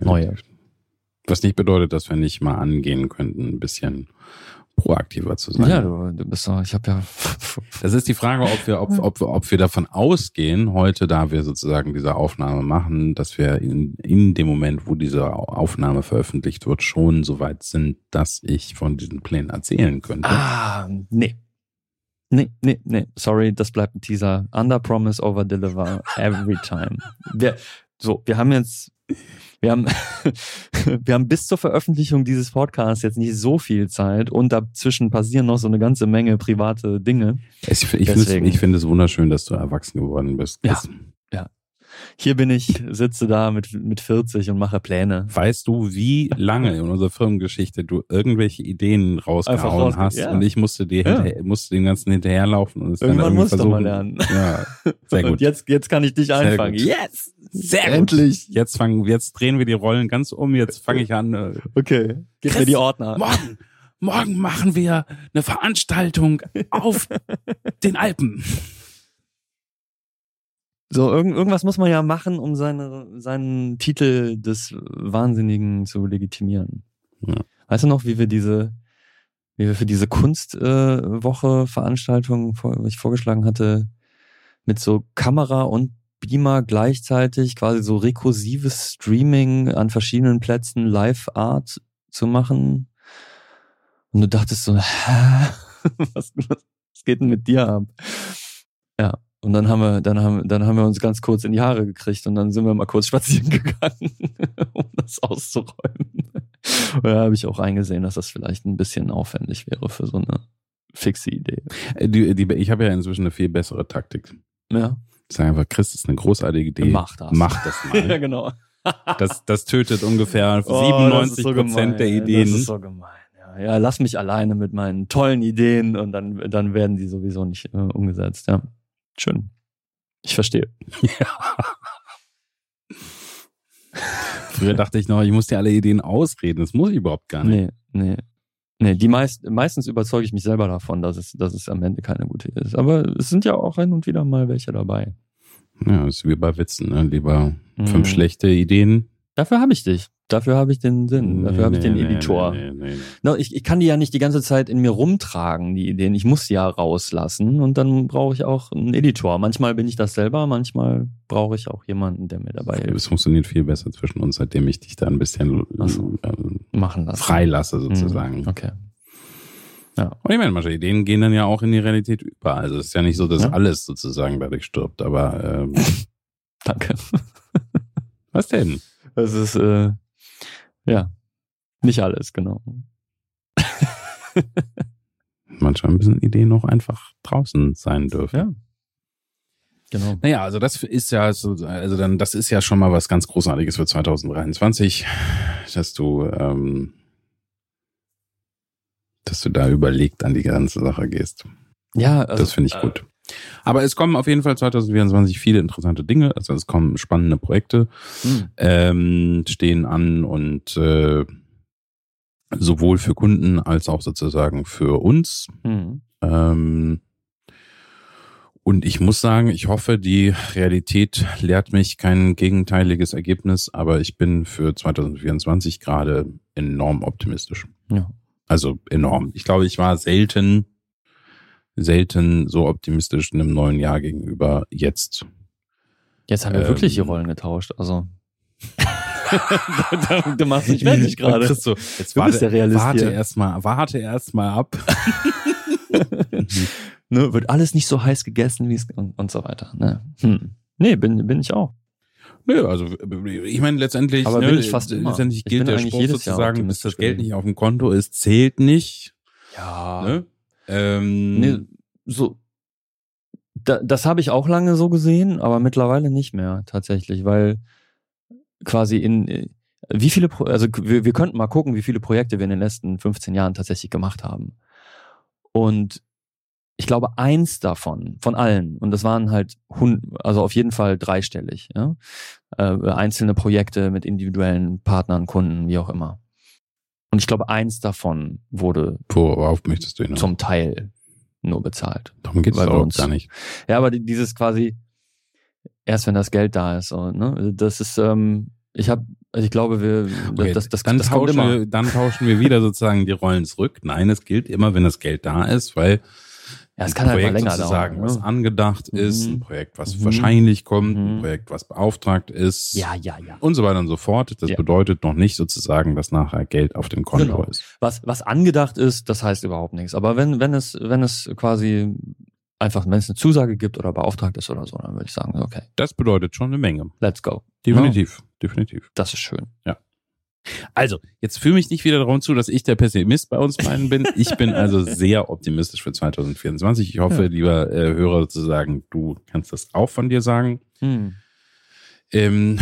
S1: Neue.
S2: Was nicht bedeutet, dass wir nicht mal angehen könnten, ein bisschen proaktiver zu sein.
S1: Ja, du, du bist doch, ich habe ja.
S2: das ist die Frage, ob wir, ob, ob, ob wir davon ausgehen, heute, da wir sozusagen diese Aufnahme machen, dass wir in, in dem Moment, wo diese Aufnahme veröffentlicht wird, schon so weit sind, dass ich von diesen Plänen erzählen könnte.
S1: Ah, nee. Nee, nee, nee, sorry, das bleibt ein Teaser. Under promise, over deliver every time. Wir, so, wir haben jetzt wir haben, wir haben bis zur Veröffentlichung dieses Podcasts jetzt nicht so viel Zeit und dazwischen passieren noch so eine ganze Menge private Dinge.
S2: Ich, ich finde es, wunderschön, dass du erwachsen geworden bist.
S1: Ja, ja. Hier bin ich, sitze da mit, mit 40 und mache Pläne.
S2: Weißt du, wie lange in unserer Firmengeschichte du irgendwelche Ideen rausgehauen hast ja. und ich musste dir ja. musste dem Ganzen hinterherlaufen und es
S1: Irgendwann dann musst versuchen. du mal lernen.
S2: Ja, sehr gut.
S1: Und jetzt, jetzt kann ich dich einfangen.
S2: Yes! Sehr Endlich. Gut. Jetzt fangen, jetzt drehen wir die Rollen ganz um. Jetzt fange ich an. Äh,
S1: okay. Gib Chris, mir die Ordner.
S2: Morgen, morgen machen wir eine Veranstaltung auf den Alpen.
S1: So, irgend, irgendwas muss man ja machen, um seine, seinen Titel des Wahnsinnigen zu legitimieren. Ja. Weißt du noch, wie wir diese, wie wir für diese Kunstwoche äh, Veranstaltung, vor, ich vorgeschlagen hatte, mit so Kamera und Beamer gleichzeitig quasi so rekursives Streaming an verschiedenen Plätzen Live Art zu machen. Und du dachtest so, was, was geht denn mit dir ab? Ja. Und dann haben wir, dann haben, dann haben wir uns ganz kurz in die Haare gekriegt und dann sind wir mal kurz spazieren gegangen, um das auszuräumen. Und da habe ich auch eingesehen, dass das vielleicht ein bisschen aufwendig wäre für so eine fixe Idee.
S2: Äh, die, die, ich habe ja inzwischen eine viel bessere Taktik.
S1: Ja.
S2: Sag einfach, Chris, das ist eine großartige Idee.
S1: Mach das.
S2: Mach das mal.
S1: ja, genau.
S2: das, das tötet ungefähr oh, 97 so Prozent der Ideen. Das
S1: ist so gemein. Ja, ja, lass mich alleine mit meinen tollen Ideen und dann, dann werden die sowieso nicht äh, umgesetzt. Ja, schön. Ich verstehe.
S2: Ja. Früher dachte ich noch, ich muss dir alle Ideen ausreden. Das muss ich überhaupt gar nicht.
S1: Nee, nee. Nee, die meist, meistens überzeuge ich mich selber davon, dass es, dass es am Ende keine gute ist. Aber es sind ja auch hin und wieder mal welche dabei.
S2: Ja, das ist wie bei Witzen, ne? Lieber mhm. fünf schlechte Ideen.
S1: Dafür habe ich dich. Dafür habe ich den Sinn. Dafür nee, habe ich den nee, Editor. Nee, nee, no, ich, ich kann die ja nicht die ganze Zeit in mir rumtragen, die Ideen. Ich muss sie ja rauslassen und dann brauche ich auch einen Editor. Manchmal bin ich das selber, manchmal brauche ich auch jemanden, der mir dabei hilft.
S2: Es funktioniert viel besser zwischen uns, seitdem ich dich da ein bisschen
S1: so. äh, machen lasse.
S2: freilasse sozusagen.
S1: Mhm. Okay.
S2: Ja. Und ich meine, manche Ideen gehen dann ja auch in die Realität über. Also es ist ja nicht so, dass ja. alles sozusagen dadurch stirbt, aber ähm,
S1: Danke.
S2: Was denn?
S1: Das ist äh, ja, nicht alles, genau.
S2: Manchmal müssen Ideen noch einfach draußen sein dürfen.
S1: Ja. Genau.
S2: Naja, also das ist ja so, also dann, das ist ja schon mal was ganz Großartiges für 2023, dass du, ähm, dass du da überlegt an die ganze Sache gehst.
S1: Ja, also,
S2: das finde ich äh, gut. Aber es kommen auf jeden Fall 2024 viele interessante Dinge. Also es kommen spannende Projekte, mhm. ähm, stehen an und äh, sowohl für Kunden als auch sozusagen für uns. Mhm. Ähm, und ich muss sagen, ich hoffe, die Realität lehrt mich kein gegenteiliges Ergebnis, aber ich bin für 2024 gerade enorm optimistisch.
S1: Ja.
S2: Also enorm. Ich glaube, ich war selten selten so optimistisch einem neuen Jahr gegenüber jetzt.
S1: Jetzt haben wir ähm, wirklich die Rollen getauscht, also. du, du machst mich fertig gerade.
S2: Christo, jetzt du warte, der Realist warte erstmal, warte erstmal ab.
S1: ne, wird alles nicht so heiß gegessen wie es und, und so weiter. Ne? Hm. Nee, bin, bin ich auch.
S2: Nö, also ich meine letztendlich,
S1: Aber ne, bin ich fast immer.
S2: letztendlich gilt der Spruch sozusagen, dass das Geld nicht auf dem Konto ist, zählt nicht.
S1: Ja. Ne? Ähm, nee, so, da, das habe ich auch lange so gesehen, aber mittlerweile nicht mehr tatsächlich, weil quasi in, wie viele, Pro also wir, wir könnten mal gucken, wie viele Projekte wir in den letzten 15 Jahren tatsächlich gemacht haben. Und ich glaube, eins davon, von allen, und das waren halt, also auf jeden Fall dreistellig, ja? äh, einzelne Projekte mit individuellen Partnern, Kunden, wie auch immer. Und ich glaube, eins davon wurde
S2: Worauf möchtest du hinaus?
S1: zum Teil nur bezahlt.
S2: Darum geht es
S1: uns-
S2: gar nicht.
S1: Ja, aber die- dieses quasi erst wenn das Geld da ist, so, ne? Das ist, ähm, ich habe, also ich glaube, wir,
S2: Okay,
S1: das, das,
S2: dann,
S1: das kommt
S2: tauschen
S1: immer.
S2: wir, dann tauschen wir wieder sozusagen die Rollen zurück. Nein, es gilt immer, wenn das Geld da ist, weil
S1: Ja, es
S2: ein
S1: kann halt mal
S2: Projekt
S1: länger
S2: sozusagen,
S1: dauern.
S2: was
S1: Ne?
S2: angedacht ist,
S1: Mhm.
S2: ein Projekt, was
S1: Mhm.
S2: wahrscheinlich kommt, ein
S1: Mhm.
S2: Projekt, was beauftragt ist
S1: Ja, ja, ja.
S2: und so weiter und so fort. Das
S1: Ja.
S2: bedeutet noch nicht sozusagen, dass nachher Geld auf dem Konto
S1: Genau.
S2: ist.
S1: Was, was angedacht ist, das heißt überhaupt nichts. Aber wenn, wenn es, wenn es quasi einfach, wenn es eine Zusage gibt oder beauftragt ist oder so, dann würde ich sagen, okay,
S2: Das bedeutet schon eine Menge.
S1: let's go.
S2: Definitiv, definitiv.
S1: Das ist schön.
S2: Also, jetzt fühle mich nicht wieder darum zu, dass ich der Pessimist bei uns beiden bin. Ich bin also sehr optimistisch für 2024. Ich hoffe,
S1: Ja.
S2: lieber äh, Hörer, sozusagen, du kannst das auch von dir sagen.
S1: Hm.
S2: Ähm,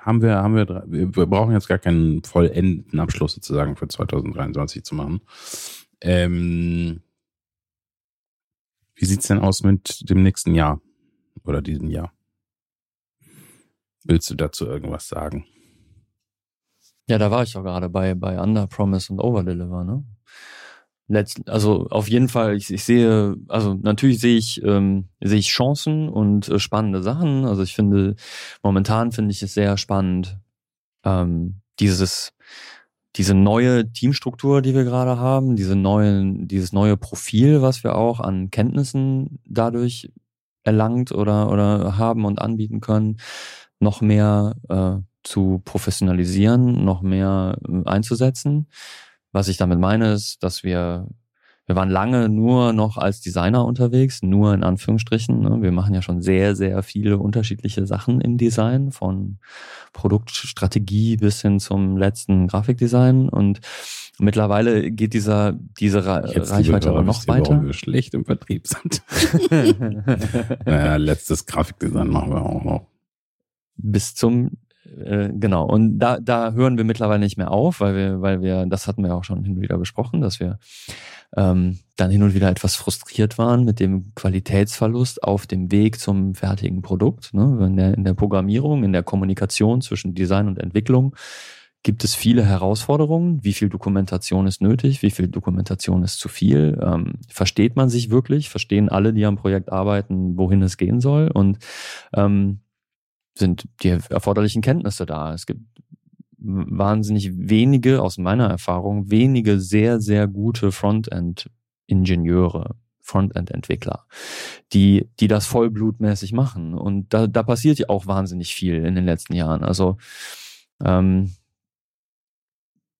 S2: haben wir, haben wir, wir brauchen jetzt gar keinen vollendeten Abschluss sozusagen für 2023 zu machen. Ähm, wie sieht's denn aus mit dem nächsten Jahr oder diesem Jahr? Willst du dazu irgendwas sagen?
S1: Ja, da war ich doch gerade bei, bei Under Promise und Over Deliver, ne? Letzt, also auf jeden Fall, ich, ich sehe, also natürlich sehe ich, ähm, sehe ich Chancen und äh, spannende Sachen. Also ich finde, momentan finde ich es sehr spannend, ähm, dieses, diese neue Teamstruktur, die wir gerade haben, diese neuen, dieses neue Profil, was wir auch an Kenntnissen dadurch erlangt oder, oder haben und anbieten können, noch mehr äh, zu professionalisieren, noch mehr äh, einzusetzen. Was ich damit meine, ist, dass wir, wir waren lange nur noch als Designer unterwegs, nur in Anführungsstrichen. Ne? Wir machen ja schon sehr, sehr viele unterschiedliche Sachen im Design, von Produktstrategie bis hin zum letzten Grafikdesign. Und mittlerweile geht dieser, diese Ra
S2: Jetzt,
S1: Reichweite aber noch
S2: ihr, warum
S1: weiter.
S2: wir schlecht im Vertrieb sind. naja, letztes Grafikdesign machen wir auch noch.
S1: bis zum äh, genau und da da hören wir mittlerweile nicht mehr auf, weil wir weil wir das hatten wir auch schon hin und wieder besprochen, dass wir ähm, dann hin und wieder etwas frustriert waren mit dem Qualitätsverlust auf dem Weg zum fertigen Produkt. Ne? In, der, in der Programmierung, in der Kommunikation zwischen Design und Entwicklung gibt es viele Herausforderungen. Wie viel Dokumentation ist nötig? Wie viel Dokumentation ist zu viel? Ähm, versteht man sich wirklich? Verstehen alle, die am Projekt arbeiten, wohin es gehen soll? Und ähm, sind die erforderlichen Kenntnisse da. Es gibt wahnsinnig wenige, aus meiner Erfahrung, wenige sehr, sehr gute Frontend-Ingenieure, Frontend-Entwickler, die, die das vollblutmäßig machen. Und da, da passiert ja auch wahnsinnig viel in den letzten Jahren. Also ähm,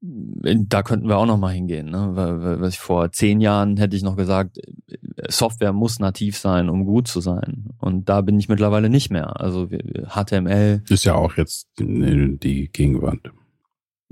S1: da könnten wir auch noch mal hingehen. Ne? Was ich vor zehn Jahren hätte ich noch gesagt, Software muss nativ sein, um gut zu sein. Und da bin ich mittlerweile nicht mehr. Also HTML,
S2: Ist ja auch jetzt die, Gegenwart.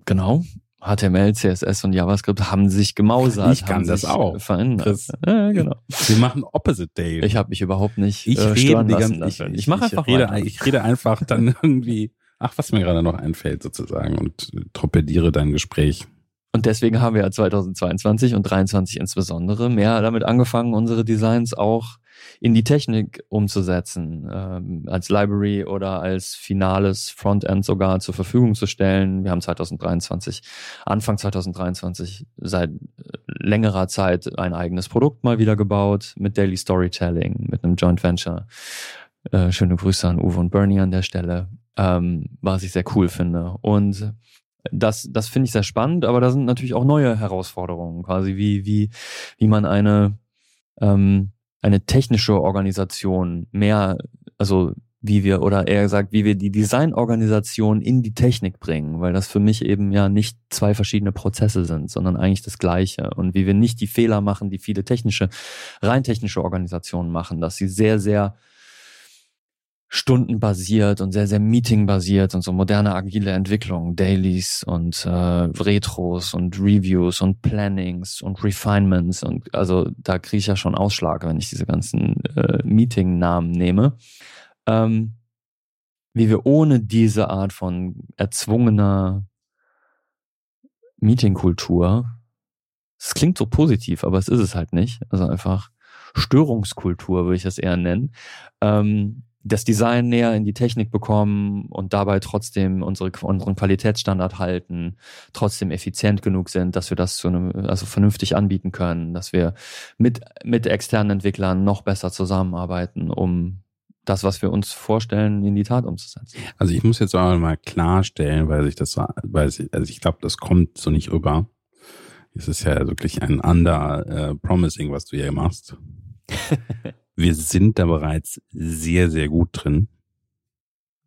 S1: genau. HTML, CSS und JavaScript haben sich gemausert.
S2: Ich kann das auch,
S1: Verändert.
S2: Chris.
S1: Ja, genau.
S2: Wir machen Opposite Day.
S1: Ich habe mich überhaupt nicht
S2: Ich
S1: äh,
S2: rede die
S1: lassen
S2: ganze,
S1: dafür.
S2: ich,
S1: Ich mache einfach
S2: rede,
S1: weiter.
S2: ich rede einfach dann irgendwie, ach, was mir gerade noch einfällt sozusagen und torpediere dein Gespräch.
S1: Und deswegen haben wir ja 2022 und 2023 insbesondere mehr damit angefangen, unsere Designs auch in die Technik umzusetzen, ähm, als Library oder als finales Frontend sogar zur Verfügung zu stellen. Wir haben 2023, Anfang 2023 seit äh, längerer Zeit ein eigenes Produkt mal wieder gebaut mit Daily Storytelling, mit einem Joint Venture. Äh, schöne Grüße an Uwe und Bernie an der Stelle, ähm, was ich sehr cool finde. Und das, das finde ich sehr spannend, aber da sind natürlich auch neue Herausforderungen, quasi wie, wie, wie man eine, ähm, eine technische Organisation mehr, also wie wir, oder eher gesagt, wie wir die Designorganisation in die Technik bringen, weil das für mich eben ja nicht zwei verschiedene Prozesse sind, sondern eigentlich das Gleiche. Und wie wir nicht die Fehler machen, die viele technische, rein technische Organisationen machen, dass sie sehr, sehr stundenbasiert und sehr, sehr meetingbasiert und so moderne agile Entwicklung, Dailies und äh, Retros und Reviews und Plannings und Refinements und also da kriege ich ja schon Ausschlag, wenn ich diese ganzen äh, Meeting-Namen nehme. Ähm, wie wir ohne diese Art von erzwungener Meetingkultur, es klingt so positiv, aber es ist es halt nicht, also einfach Störungskultur würde ich das eher nennen, ähm, das Design näher in die Technik bekommen und dabei trotzdem unsere, unseren Qualitätsstandard halten, trotzdem effizient genug sind, dass wir das zu einem, also vernünftig anbieten können, dass wir mit, mit externen Entwicklern noch besser zusammenarbeiten, um das, was wir uns vorstellen, in die Tat umzusetzen.
S2: Also ich muss jetzt auch mal klarstellen, weil sich das, weil ich, also ich glaube, das kommt so nicht rüber. Es ist ja wirklich ein under äh, promising, was du hier machst. Wir sind da bereits sehr, sehr gut drin.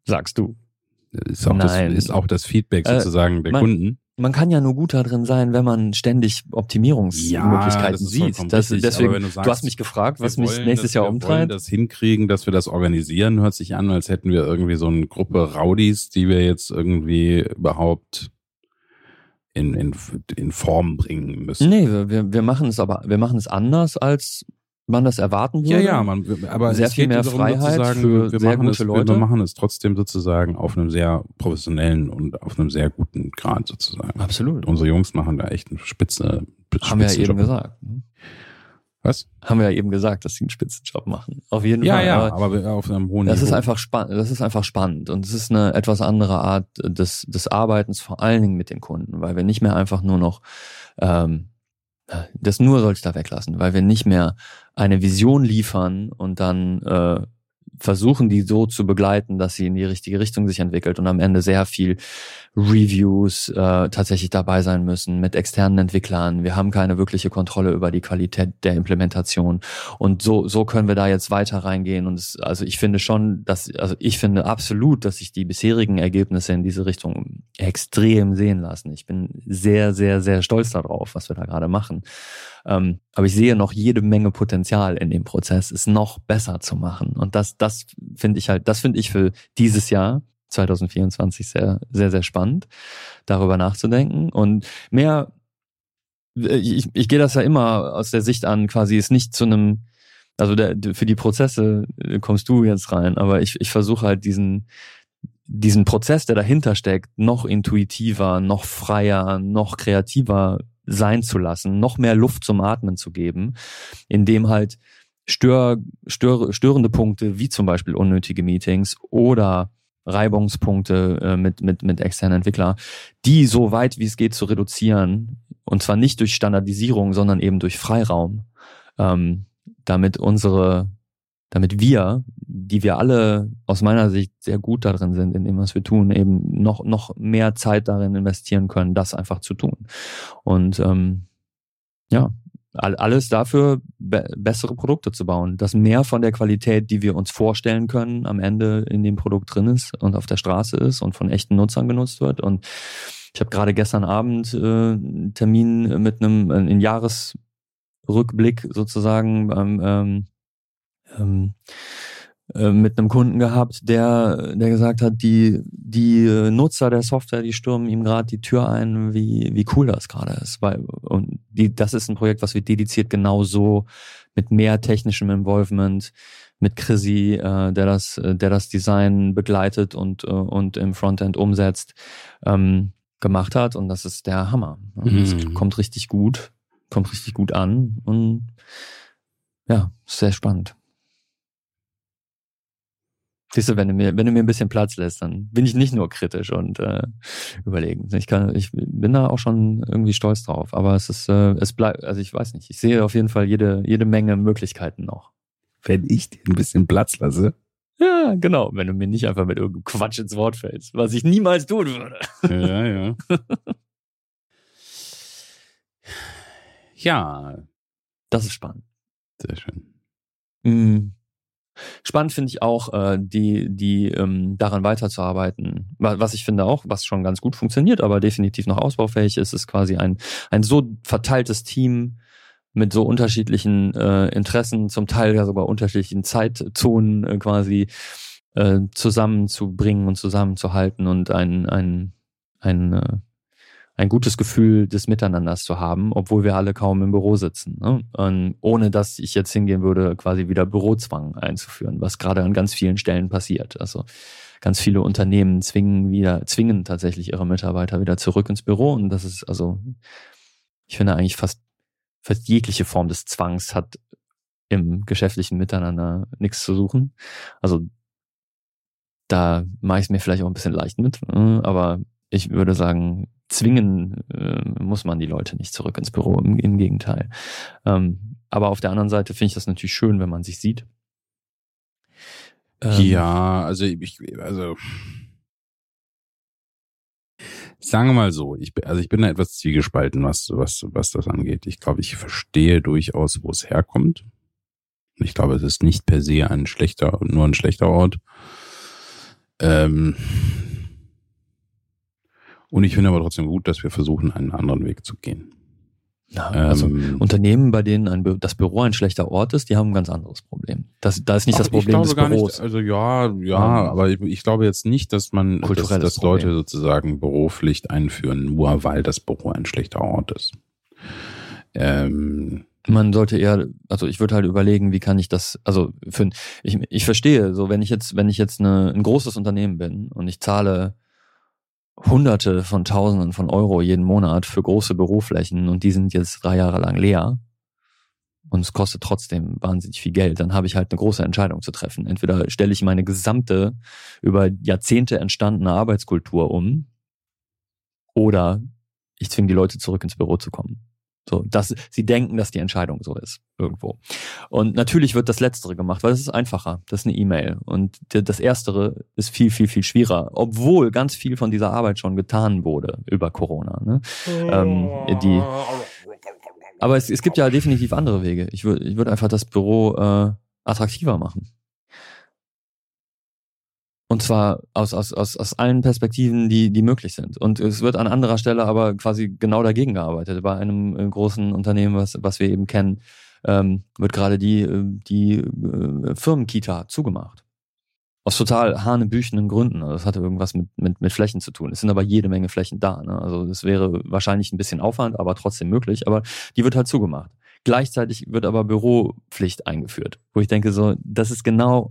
S1: Sagst du.
S2: Ist auch, Nein. Das, ist auch das Feedback äh, sozusagen äh, der
S1: man,
S2: Kunden.
S1: Man kann ja nur gut da drin sein, wenn man ständig Optimierungsmöglichkeiten ja, sieht. Das, deswegen, du, sagst, du, hast mich gefragt, was mich nächstes Jahr umtreibt. Wir wollen
S2: das hinkriegen, dass wir das organisieren. Hört sich an, als hätten wir irgendwie so eine Gruppe Rowdies, die wir jetzt irgendwie überhaupt in, in, in Form bringen müssen.
S1: Nee, wir, wir machen es aber, wir machen es anders als man das erwarten würde.
S2: Ja, ja, man, aber
S1: sehr viel mehr Freiheit für
S2: wir
S1: sehr gute
S2: es,
S1: Leute.
S2: Wir machen es trotzdem sozusagen auf einem sehr professionellen und auf einem sehr guten Grad sozusagen.
S1: Absolut.
S2: Unsere Jungs machen da echt eine spitze,
S1: spitze Haben wir ja eben gesagt. Ne?
S2: Was?
S1: Haben wir ja eben gesagt, dass sie einen Spitzenjob machen. Auf jeden
S2: ja,
S1: Fall.
S2: Ja, aber, aber auf einem hohen
S1: das
S2: Niveau.
S1: Ist einfach spannend. Das ist einfach spannend und es ist eine etwas andere Art des, des Arbeitens, vor allen Dingen mit den Kunden, weil wir nicht mehr einfach nur noch ähm, das nur soll ich da weglassen, weil wir nicht mehr eine Vision liefern und dann äh, versuchen, die so zu begleiten, dass sie in die richtige Richtung sich entwickelt und am Ende sehr viel Reviews äh, tatsächlich dabei sein müssen mit externen Entwicklern. Wir haben keine wirkliche Kontrolle über die Qualität der Implementation und so so können wir da jetzt weiter reingehen und es, also ich finde schon, dass also ich finde absolut, dass sich die bisherigen Ergebnisse in diese Richtung extrem sehen lassen. Ich bin sehr sehr sehr stolz darauf, was wir da gerade machen. Ähm, aber ich sehe noch jede Menge Potenzial in dem Prozess, es noch besser zu machen. Und das, das finde ich halt, das finde ich für dieses Jahr 2024 sehr, sehr, sehr spannend, darüber nachzudenken und mehr, äh, ich, ich gehe das ja immer aus der Sicht an, quasi ist nicht zu einem, also der, für die Prozesse äh, kommst du jetzt rein, aber ich, ich versuche halt diesen, diesen Prozess, der dahinter steckt, noch intuitiver, noch freier, noch kreativer sein zu lassen, noch mehr Luft zum Atmen zu geben, indem halt stör, stör, störende Punkte wie zum Beispiel unnötige Meetings oder Reibungspunkte äh, mit, mit, mit externen Entwickler, die so weit wie es geht zu reduzieren, und zwar nicht durch Standardisierung, sondern eben durch Freiraum, ähm, damit unsere damit wir, die wir alle aus meiner Sicht sehr gut darin sind, in dem, was wir tun, eben noch, noch mehr Zeit darin investieren können, das einfach zu tun. Und ähm, ja, alles dafür, be bessere Produkte zu bauen, dass mehr von der Qualität, die wir uns vorstellen können, am Ende in dem Produkt drin ist und auf der Straße ist und von echten Nutzern genutzt wird. Und ich habe gerade gestern Abend äh, einen Termin mit einem äh, in Jahresrückblick sozusagen beim ähm, ähm, äh, mit einem Kunden gehabt, der, der gesagt hat, die, die Nutzer der Software, die stürmen ihm gerade die Tür ein, wie, wie cool das gerade ist. Weil, und die, das ist ein Projekt, was wir dediziert genau so mit mehr technischem Involvement, mit Chrissy, äh, der das, der das Design begleitet und, äh, und im Frontend umsetzt, ähm, gemacht hat. Und das ist der Hammer. Das mhm. kommt richtig gut, kommt richtig gut an und ja, sehr spannend. Siehst du, wenn du mir, wenn du mir ein bisschen Platz lässt, dann bin ich nicht nur kritisch und äh, überlegen. Ich kann, ich bin da auch schon irgendwie stolz drauf. Aber es ist, äh, es bleibt, also ich weiß nicht. Ich sehe auf jeden Fall jede, jede Menge Möglichkeiten noch.
S2: Wenn ich dir ein bisschen Platz lasse.
S1: Ja, genau. Wenn du mir nicht einfach mit irgendeinem Quatsch ins Wort fällst, was ich niemals tun würde.
S2: Ja, ja. ja.
S1: Das ist spannend.
S2: Sehr schön.
S1: Mhm. Spannend finde ich auch, äh, die, die ähm, daran weiterzuarbeiten. Was ich finde auch, was schon ganz gut funktioniert, aber definitiv noch ausbaufähig ist, ist quasi ein, ein so verteiltes Team mit so unterschiedlichen äh, Interessen, zum Teil ja sogar unterschiedlichen Zeitzonen äh, quasi äh, zusammenzubringen und zusammenzuhalten und ein, ein, ein, äh, ein gutes Gefühl des Miteinanders zu haben, obwohl wir alle kaum im Büro sitzen. Ne? Und ohne dass ich jetzt hingehen würde, quasi wieder Bürozwang einzuführen, was gerade an ganz vielen Stellen passiert. Also ganz viele Unternehmen zwingen wieder, zwingen tatsächlich ihre Mitarbeiter wieder zurück ins Büro. Und das ist also, ich finde eigentlich fast, fast jegliche Form des Zwangs hat im geschäftlichen Miteinander nichts zu suchen. Also da mache ich es mir vielleicht auch ein bisschen leicht mit, äh, aber ich würde sagen, zwingen äh, muss man die Leute nicht zurück ins Büro, im, im Gegenteil. Ähm, aber auf der anderen Seite finde ich das natürlich schön, wenn man sich sieht.
S2: Ähm, ja, also ich, also sagen wir mal so, ich, also ich bin da etwas zwiegespalten, was, was, was das angeht. Ich glaube, ich verstehe durchaus, wo es herkommt. Ich glaube, es ist nicht per se ein schlechter, nur ein schlechter Ort. Ähm, und ich finde aber trotzdem gut, dass wir versuchen, einen anderen Weg zu gehen.
S1: Ja, also ähm, Unternehmen, bei denen ein das Büro ein schlechter Ort ist, die haben ein ganz anderes Problem. Das, da ist nicht das Problem des Büros.
S2: Nicht, also ja, ja, um, aber ich, ich, glaube jetzt nicht, dass man, dass, dass Leute sozusagen Büropflicht einführen, nur weil das Büro ein schlechter Ort ist.
S1: Ähm, man sollte eher, also ich würde halt überlegen, wie kann ich das, also für, ich, ich verstehe, so wenn ich jetzt, wenn ich jetzt eine, ein großes Unternehmen bin und ich zahle Hunderte von Tausenden von Euro jeden Monat für große Büroflächen und die sind jetzt drei Jahre lang leer und es kostet trotzdem wahnsinnig viel Geld, dann habe ich halt eine große Entscheidung zu treffen. Entweder stelle ich meine gesamte über Jahrzehnte entstandene Arbeitskultur um oder ich zwinge die Leute zurück ins Büro zu kommen. So, dass sie denken, dass die Entscheidung so ist irgendwo. Und natürlich wird das Letztere gemacht, weil es ist einfacher. Das ist eine E-Mail. Und das Erstere ist viel, viel, viel schwieriger, obwohl ganz viel von dieser Arbeit schon getan wurde über Corona. Ne? Ähm, die, aber es, es gibt ja definitiv andere Wege. Ich würde ich würd einfach das Büro äh, attraktiver machen. Und zwar aus, aus, aus, aus allen Perspektiven, die, die möglich sind. Und es wird an anderer Stelle aber quasi genau dagegen gearbeitet. Bei einem äh, großen Unternehmen, was, was wir eben kennen, ähm, wird gerade die, äh, die äh, Firmenkita zugemacht. Aus total hanebüchenden Gründen. Also das hatte irgendwas mit, mit, mit Flächen zu tun. Es sind aber jede Menge Flächen da. Ne? Also es wäre wahrscheinlich ein bisschen Aufwand, aber trotzdem möglich. Aber die wird halt zugemacht. Gleichzeitig wird aber Büropflicht eingeführt, wo ich denke, so, das ist genau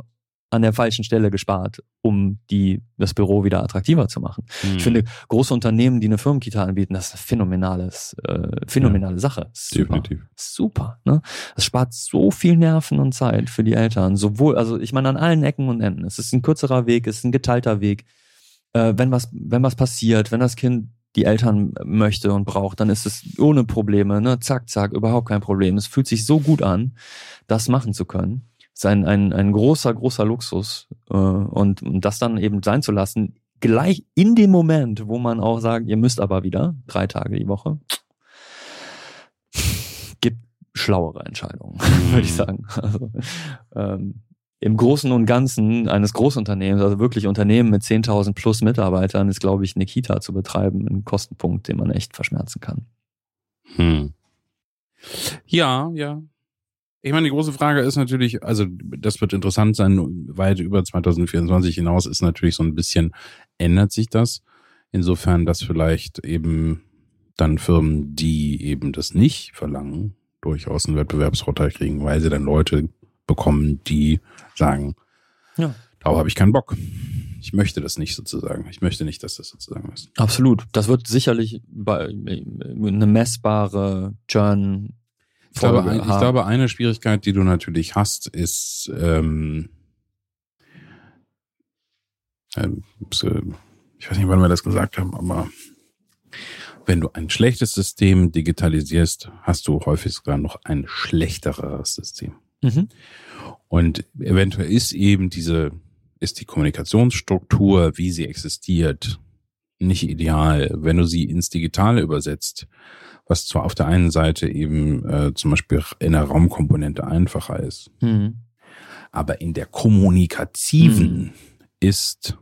S1: an der falschen Stelle gespart, um die, das Büro wieder attraktiver zu machen. Mhm. Ich finde, große Unternehmen, die eine Firmenkita anbieten, das ist eine phänomenales, äh, phänomenale ja, Sache. Super. Definitiv. Super. Ne? Das spart so viel Nerven und Zeit für die Eltern. Sowohl, also ich meine, an allen Ecken und Enden. Es ist ein kürzerer Weg, es ist ein geteilter Weg. Äh, wenn was, wenn was passiert, wenn das Kind die Eltern möchte und braucht, dann ist es ohne Probleme, ne? Zack, zack, überhaupt kein Problem. Es fühlt sich so gut an, das machen zu können ist ein, ein, ein großer, großer Luxus. Äh, und, und das dann eben sein zu lassen, gleich in dem Moment, wo man auch sagt, ihr müsst aber wieder drei Tage die Woche, gibt schlauere Entscheidungen, würde ich mhm. sagen. Also, ähm, Im Großen und Ganzen eines Großunternehmens, also wirklich Unternehmen mit 10.000 plus Mitarbeitern, ist, glaube ich, eine Kita zu betreiben ein Kostenpunkt, den man echt verschmerzen kann.
S2: Hm. Ja, ja, ich meine, die große Frage ist natürlich, also das wird interessant sein, weit über 2024 hinaus ist natürlich so ein bisschen, ändert sich das? Insofern, dass vielleicht eben dann Firmen, die eben das nicht verlangen, durchaus einen Wettbewerbsvorteil kriegen, weil sie dann Leute bekommen, die sagen, ja. darauf habe ich keinen Bock. Ich möchte das nicht sozusagen. Ich möchte nicht, dass das sozusagen ist.
S1: Absolut. Das wird sicherlich eine messbare Churn
S2: ich glaube, ein, ich glaube, eine Schwierigkeit, die du natürlich hast, ist, ähm, ähm, ich weiß nicht, wann wir das gesagt haben, aber wenn du ein schlechtes System digitalisierst, hast du häufig sogar noch ein schlechteres System. Mhm. Und eventuell ist eben diese, ist die Kommunikationsstruktur, wie sie existiert, nicht ideal. Wenn du sie ins Digitale übersetzt, was zwar auf der einen Seite eben äh, zum Beispiel in der Raumkomponente einfacher ist, mhm. aber in der kommunikativen mhm. ist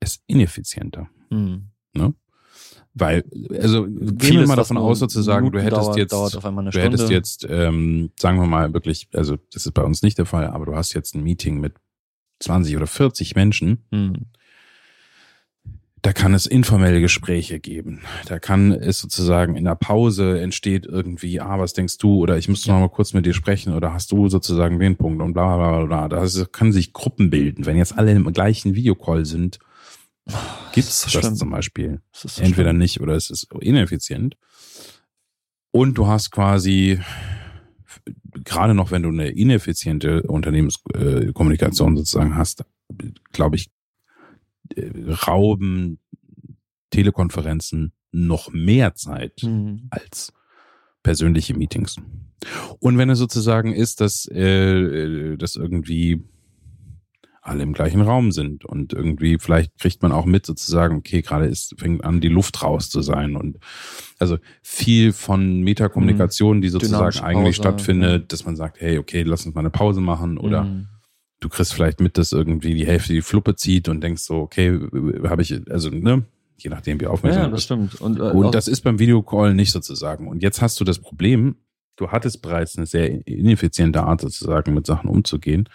S2: es ineffizienter. Mhm. Ne? Weil, also gehen wir mal davon aus, sozusagen, du hättest dauert, jetzt, dauert du hättest jetzt, ähm, sagen wir mal wirklich, also das ist bei uns nicht der Fall, aber du hast jetzt ein Meeting mit 20 oder 40 Menschen. Da kann es informelle Gespräche geben. Da kann es sozusagen in der Pause entsteht irgendwie, ah, was denkst du? Oder ich müsste noch mal kurz mit dir sprechen oder hast du sozusagen den Punkt und bla bla bla. Da können sich Gruppen bilden. Wenn jetzt alle im gleichen Videocall sind, gibt es das, das zum Beispiel. Das so Entweder schlimm. nicht oder es ist ineffizient. Und du hast quasi, gerade noch wenn du eine ineffiziente Unternehmenskommunikation sozusagen hast, glaube ich, äh, rauben Telekonferenzen noch mehr Zeit mhm. als persönliche Meetings. Und wenn es sozusagen ist, dass, äh, dass irgendwie alle im gleichen Raum sind und irgendwie vielleicht kriegt man auch mit sozusagen, okay, gerade ist, fängt an, die Luft raus zu sein und also viel von Metakommunikation, die mhm. sozusagen eigentlich stattfindet, ja. dass man sagt, hey, okay, lass uns mal eine Pause machen oder mhm du kriegst vielleicht mit, dass irgendwie die Hälfte die Fluppe zieht und denkst so, okay, habe ich, also, ne, je nachdem, wie aufmerksam
S1: Ja, das stimmt.
S2: Und, äh, und das ist beim Videocall nicht sozusagen. Und jetzt hast du das Problem, du hattest bereits eine sehr ineffiziente Art sozusagen mit Sachen umzugehen.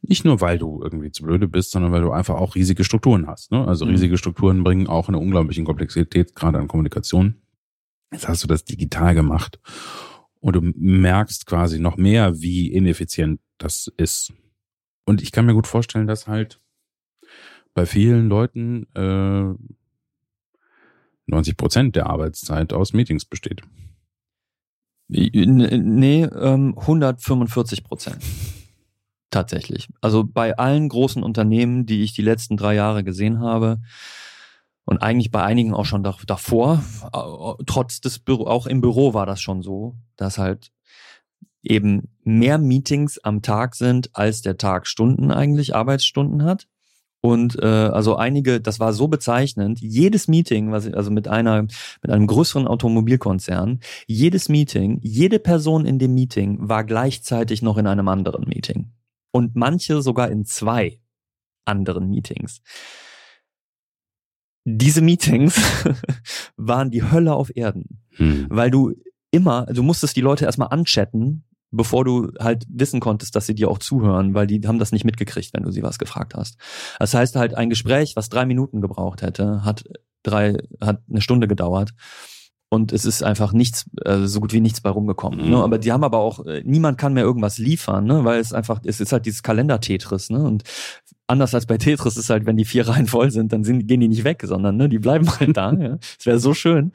S2: Nicht nur, weil du irgendwie zu blöde bist, sondern weil du einfach auch riesige Strukturen hast. Ne? Also mhm. riesige Strukturen bringen auch eine unglaubliche Komplexität, gerade an Kommunikation. Jetzt hast du das digital gemacht und du merkst quasi noch mehr, wie ineffizient das ist. Und ich kann mir gut vorstellen, dass halt bei vielen Leuten äh, 90 Prozent der Arbeitszeit aus Meetings besteht.
S1: Nee, ähm, 145 Prozent. Tatsächlich. Also bei allen großen Unternehmen, die ich die letzten drei Jahre gesehen habe, und eigentlich bei einigen auch schon davor, äh, trotz des Büro, auch im Büro war das schon so, dass halt eben mehr Meetings am Tag sind, als der Tag Stunden eigentlich, Arbeitsstunden hat. Und äh, also einige, das war so bezeichnend, jedes Meeting, was ich, also mit einer, mit einem größeren Automobilkonzern, jedes Meeting, jede Person in dem Meeting war gleichzeitig noch in einem anderen Meeting. Und manche sogar in zwei anderen Meetings. Diese Meetings waren die Hölle auf Erden, hm. weil du immer, du musstest die Leute erstmal anchatten, bevor du halt wissen konntest, dass sie dir auch zuhören, weil die haben das nicht mitgekriegt, wenn du sie was gefragt hast. Das heißt halt, ein Gespräch, was drei Minuten gebraucht hätte, hat drei, hat eine Stunde gedauert. Und es ist einfach nichts, äh, so gut wie nichts bei rumgekommen. Ne? Mhm. Ne? Aber die haben aber auch, äh, niemand kann mehr irgendwas liefern, ne? weil es einfach, es ist halt dieses Kalender-Tetris, ne? Und anders als bei Tetris ist halt, wenn die vier Reihen voll sind, dann sind, gehen die nicht weg, sondern ne, die bleiben halt da. ja? Es wäre so schön.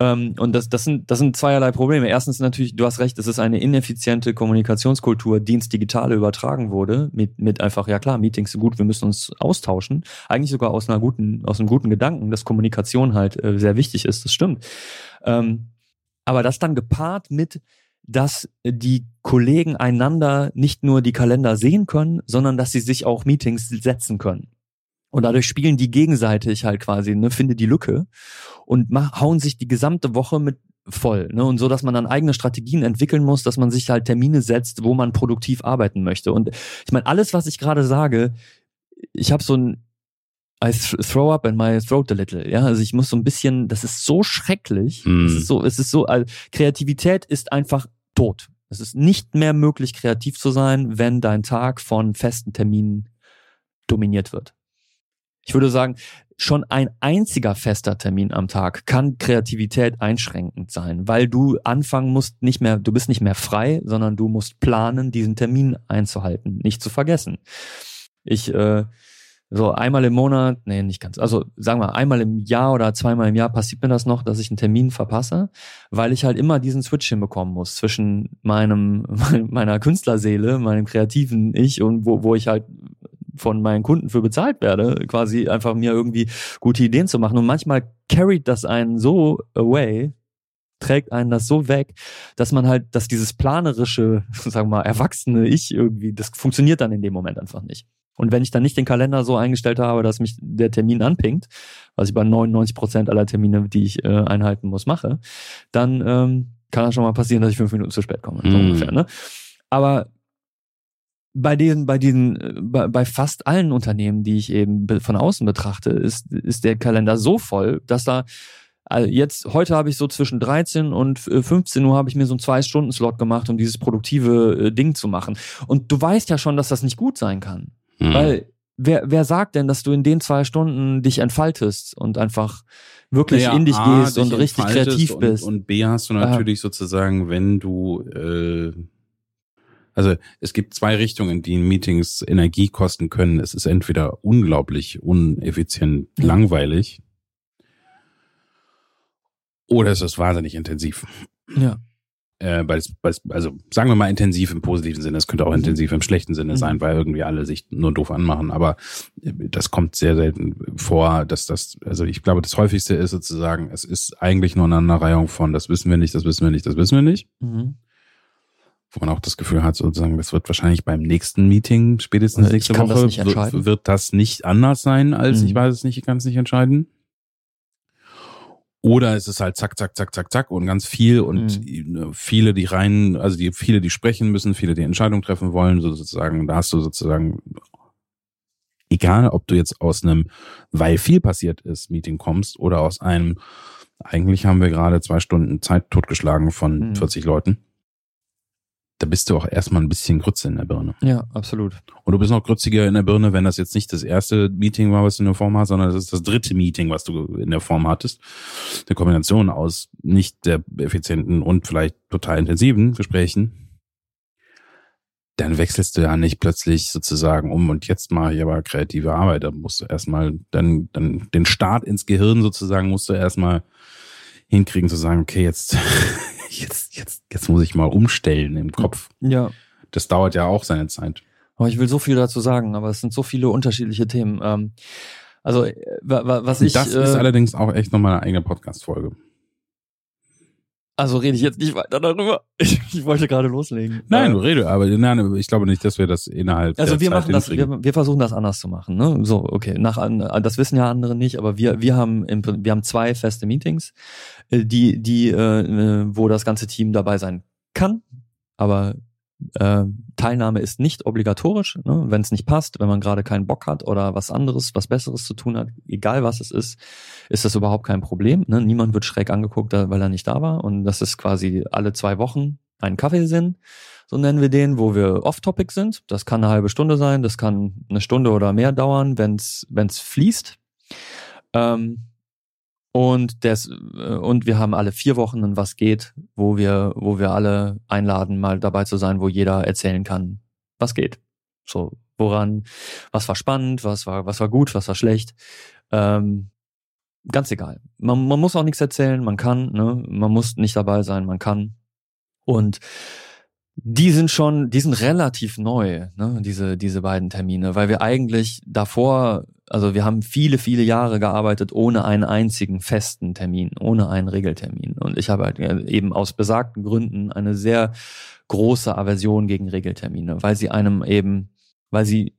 S1: Ähm, und das, das, sind, das sind zweierlei Probleme. Erstens natürlich, du hast recht, es ist eine ineffiziente Kommunikationskultur, die ins Digitale übertragen wurde, mit, mit einfach, ja klar, Meetings sind gut, wir müssen uns austauschen. Eigentlich sogar aus einer guten, aus einem guten Gedanken, dass Kommunikation halt äh, sehr wichtig ist, das stimmt. Ähm, aber das dann gepaart mit, dass die Kollegen einander nicht nur die Kalender sehen können, sondern dass sie sich auch Meetings setzen können. Und dadurch spielen die gegenseitig halt quasi, ne, finde die Lücke und mach, hauen sich die gesamte Woche mit voll, ne, und so, dass man dann eigene Strategien entwickeln muss, dass man sich halt Termine setzt, wo man produktiv arbeiten möchte. Und ich meine, alles, was ich gerade sage, ich habe so ein I throw up in my throat a little. Ja, also ich muss so ein bisschen, das ist so schrecklich. Mm. Es ist so, es ist so, also Kreativität ist einfach tot. Es ist nicht mehr möglich, kreativ zu sein, wenn dein Tag von festen Terminen dominiert wird. Ich würde sagen, schon ein einziger fester Termin am Tag kann Kreativität einschränkend sein, weil du anfangen musst nicht mehr, du bist nicht mehr frei, sondern du musst planen, diesen Termin einzuhalten, nicht zu vergessen. Ich äh, so einmal im Monat, nee, nicht ganz. Also sagen wir einmal im Jahr oder zweimal im Jahr passiert mir das noch, dass ich einen Termin verpasse, weil ich halt immer diesen Switch hinbekommen muss zwischen meinem meiner Künstlerseele, meinem kreativen Ich und wo, wo ich halt von meinen Kunden für bezahlt werde, quasi einfach mir irgendwie gute Ideen zu machen. Und manchmal carried das einen so away, trägt einen das so weg, dass man halt, dass dieses planerische, sagen wir mal, erwachsene Ich irgendwie, das funktioniert dann in dem Moment einfach nicht. Und wenn ich dann nicht den Kalender so eingestellt habe, dass mich der Termin anpinkt, was ich bei 99 Prozent aller Termine, die ich äh, einhalten muss, mache, dann ähm, kann das schon mal passieren, dass ich fünf Minuten zu spät komme. So mm. ungefähr, ne? Aber bei den, bei diesen, äh, bei, bei fast allen Unternehmen, die ich eben von außen betrachte, ist, ist der Kalender so voll, dass da also jetzt, heute habe ich so zwischen 13 und 15 äh, Uhr habe ich mir so einen Zwei-Stunden-Slot gemacht, um dieses produktive äh, Ding zu machen. Und du weißt ja schon, dass das nicht gut sein kann. Mhm. Weil wer, wer sagt denn, dass du in den zwei Stunden dich entfaltest und einfach wirklich
S2: Naja,
S1: in dich
S2: A,
S1: gehst
S2: dich
S1: und richtig kreativ
S2: und,
S1: bist?
S2: Und B hast du natürlich sozusagen, wenn du, äh, also es gibt zwei Richtungen, die in Meetings Energie kosten können. Es ist entweder unglaublich uneffizient,
S1: Ja.
S2: langweilig, oder es ist wahnsinnig intensiv.
S1: ja.
S2: Äh, weil es, weil es, also sagen wir mal intensiv im positiven Sinne, es könnte auch
S1: Mhm.
S2: intensiv im schlechten Sinne
S1: Mhm.
S2: sein, weil irgendwie alle sich nur doof anmachen. Aber äh, das kommt sehr selten vor, dass das, also ich glaube, das häufigste ist sozusagen, es ist eigentlich nur eine Aneinanderreihung von, das wissen wir nicht, das wissen wir nicht, das wissen wir nicht.
S1: Mhm.
S2: Wo man auch das Gefühl hat, sozusagen, das wird wahrscheinlich beim nächsten Meeting, spätestens
S1: Ich
S2: nächste
S1: das
S2: Woche,
S1: entscheiden.
S2: wird, wird das nicht anders sein, als
S1: Mhm.
S2: ich weiß es nicht, ich kann es nicht entscheiden. Oder es ist halt zack, zack, zack, zack, zack und ganz viel und
S1: Mhm.
S2: viele, die rein, also die viele, die sprechen müssen, viele, die Entscheidungen treffen wollen, so sozusagen, da hast du sozusagen, egal ob du jetzt aus einem, weil viel passiert ist, Meeting kommst oder aus einem, eigentlich haben wir gerade zwei Stunden Zeit totgeschlagen von
S1: Mhm.
S2: 40 Leuten. Da bist du auch erstmal ein bisschen Grütze in der Birne.
S1: Ja, absolut.
S2: Und du bist noch grütziger in der Birne, wenn das jetzt nicht das erste Meeting war, was du in der Form hast, sondern das ist das dritte Meeting, was du in der Form hattest. Eine Kombination aus nicht sehr effizienten und vielleicht total intensiven Gesprächen. Dann wechselst du ja nicht plötzlich sozusagen um und jetzt mache ich aber kreative Arbeit. Da musst du erstmal dann, dann den Start ins Gehirn sozusagen musst du erstmal hinkriegen zu sagen, okay, jetzt, jetzt, jetzt, jetzt muss ich mal umstellen im Kopf.
S1: Ja.
S2: Das dauert ja auch seine Zeit.
S1: Oh, ich will so viel dazu sagen, aber es sind so viele unterschiedliche Themen. Ähm, also, äh, wa- wa- was ich.
S2: das ist
S1: äh,
S2: allerdings auch echt nochmal eine eigene Podcast-Folge.
S1: Also rede ich jetzt nicht weiter darüber. Ich, ich wollte gerade loslegen.
S2: Nein,
S1: Äh,
S2: du rede, aber nein, ich glaube nicht, dass wir das innerhalb
S1: Also
S2: der
S1: wir
S2: Zeit
S1: machen das, wir, wir versuchen das anders zu machen. Ne? So, okay. Nach, das wissen ja andere nicht, aber wir, wir haben im, wir haben zwei feste Meetings, äh, die, die, äh, äh, wo das ganze Team dabei sein kann, aber äh, Teilnahme ist nicht obligatorisch, ne? wenn es nicht passt, wenn man gerade keinen Bock hat oder was anderes, was Besseres zu tun hat, egal was es ist, ist das überhaupt kein Problem. Ne? Niemand wird schräg angeguckt, weil er nicht da war. Und das ist quasi alle zwei Wochen ein Kaffeesinn, so nennen wir den, wo wir off-topic sind. Das kann eine halbe Stunde sein, das kann eine Stunde oder mehr dauern, wenn es fließt. Ähm, und, des, äh, und wir haben alle vier Wochen ein Was geht, wo wir, wo wir alle einladen, mal dabei zu sein, wo jeder erzählen kann, was geht. So, woran, was war spannend, was war, was war gut, was war schlecht. Ähm, ganz egal. Man, man muss auch nichts erzählen, man kann, ne? man muss nicht dabei sein, man kann. Und die sind schon, die sind relativ neu, ne, diese, diese beiden Termine, weil wir eigentlich davor, also wir haben viele, viele Jahre gearbeitet ohne einen einzigen festen Termin, ohne einen Regeltermin. Und ich habe halt äh, eben aus besagten Gründen eine sehr große Aversion gegen Regeltermine, weil sie einem eben, weil sie,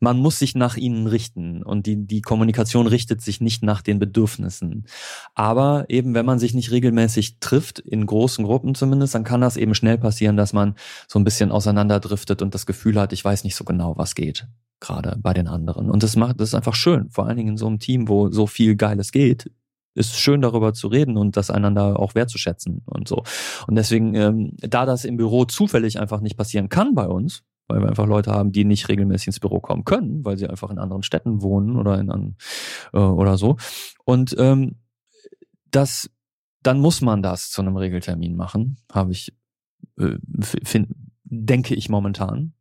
S1: man muss sich nach ihnen richten und die, die Kommunikation richtet sich nicht nach den Bedürfnissen. Aber eben, wenn man sich nicht regelmäßig trifft, in großen Gruppen zumindest, dann kann das eben schnell passieren, dass man so ein bisschen auseinanderdriftet und das Gefühl hat, ich weiß nicht so genau, was geht, gerade bei den anderen. Und das macht, das ist einfach schön, vor allen Dingen in so einem Team, wo so viel Geiles geht, ist schön darüber zu reden und das einander auch wertzuschätzen und so. Und deswegen, ähm, da das im Büro zufällig einfach nicht passieren kann bei uns, weil wir einfach Leute haben, die nicht regelmäßig ins Büro kommen können, weil sie einfach in anderen Städten wohnen oder in an, äh, oder so. Und ähm, das, dann muss man das zu einem Regeltermin machen, habe ich, äh, denke ich momentan.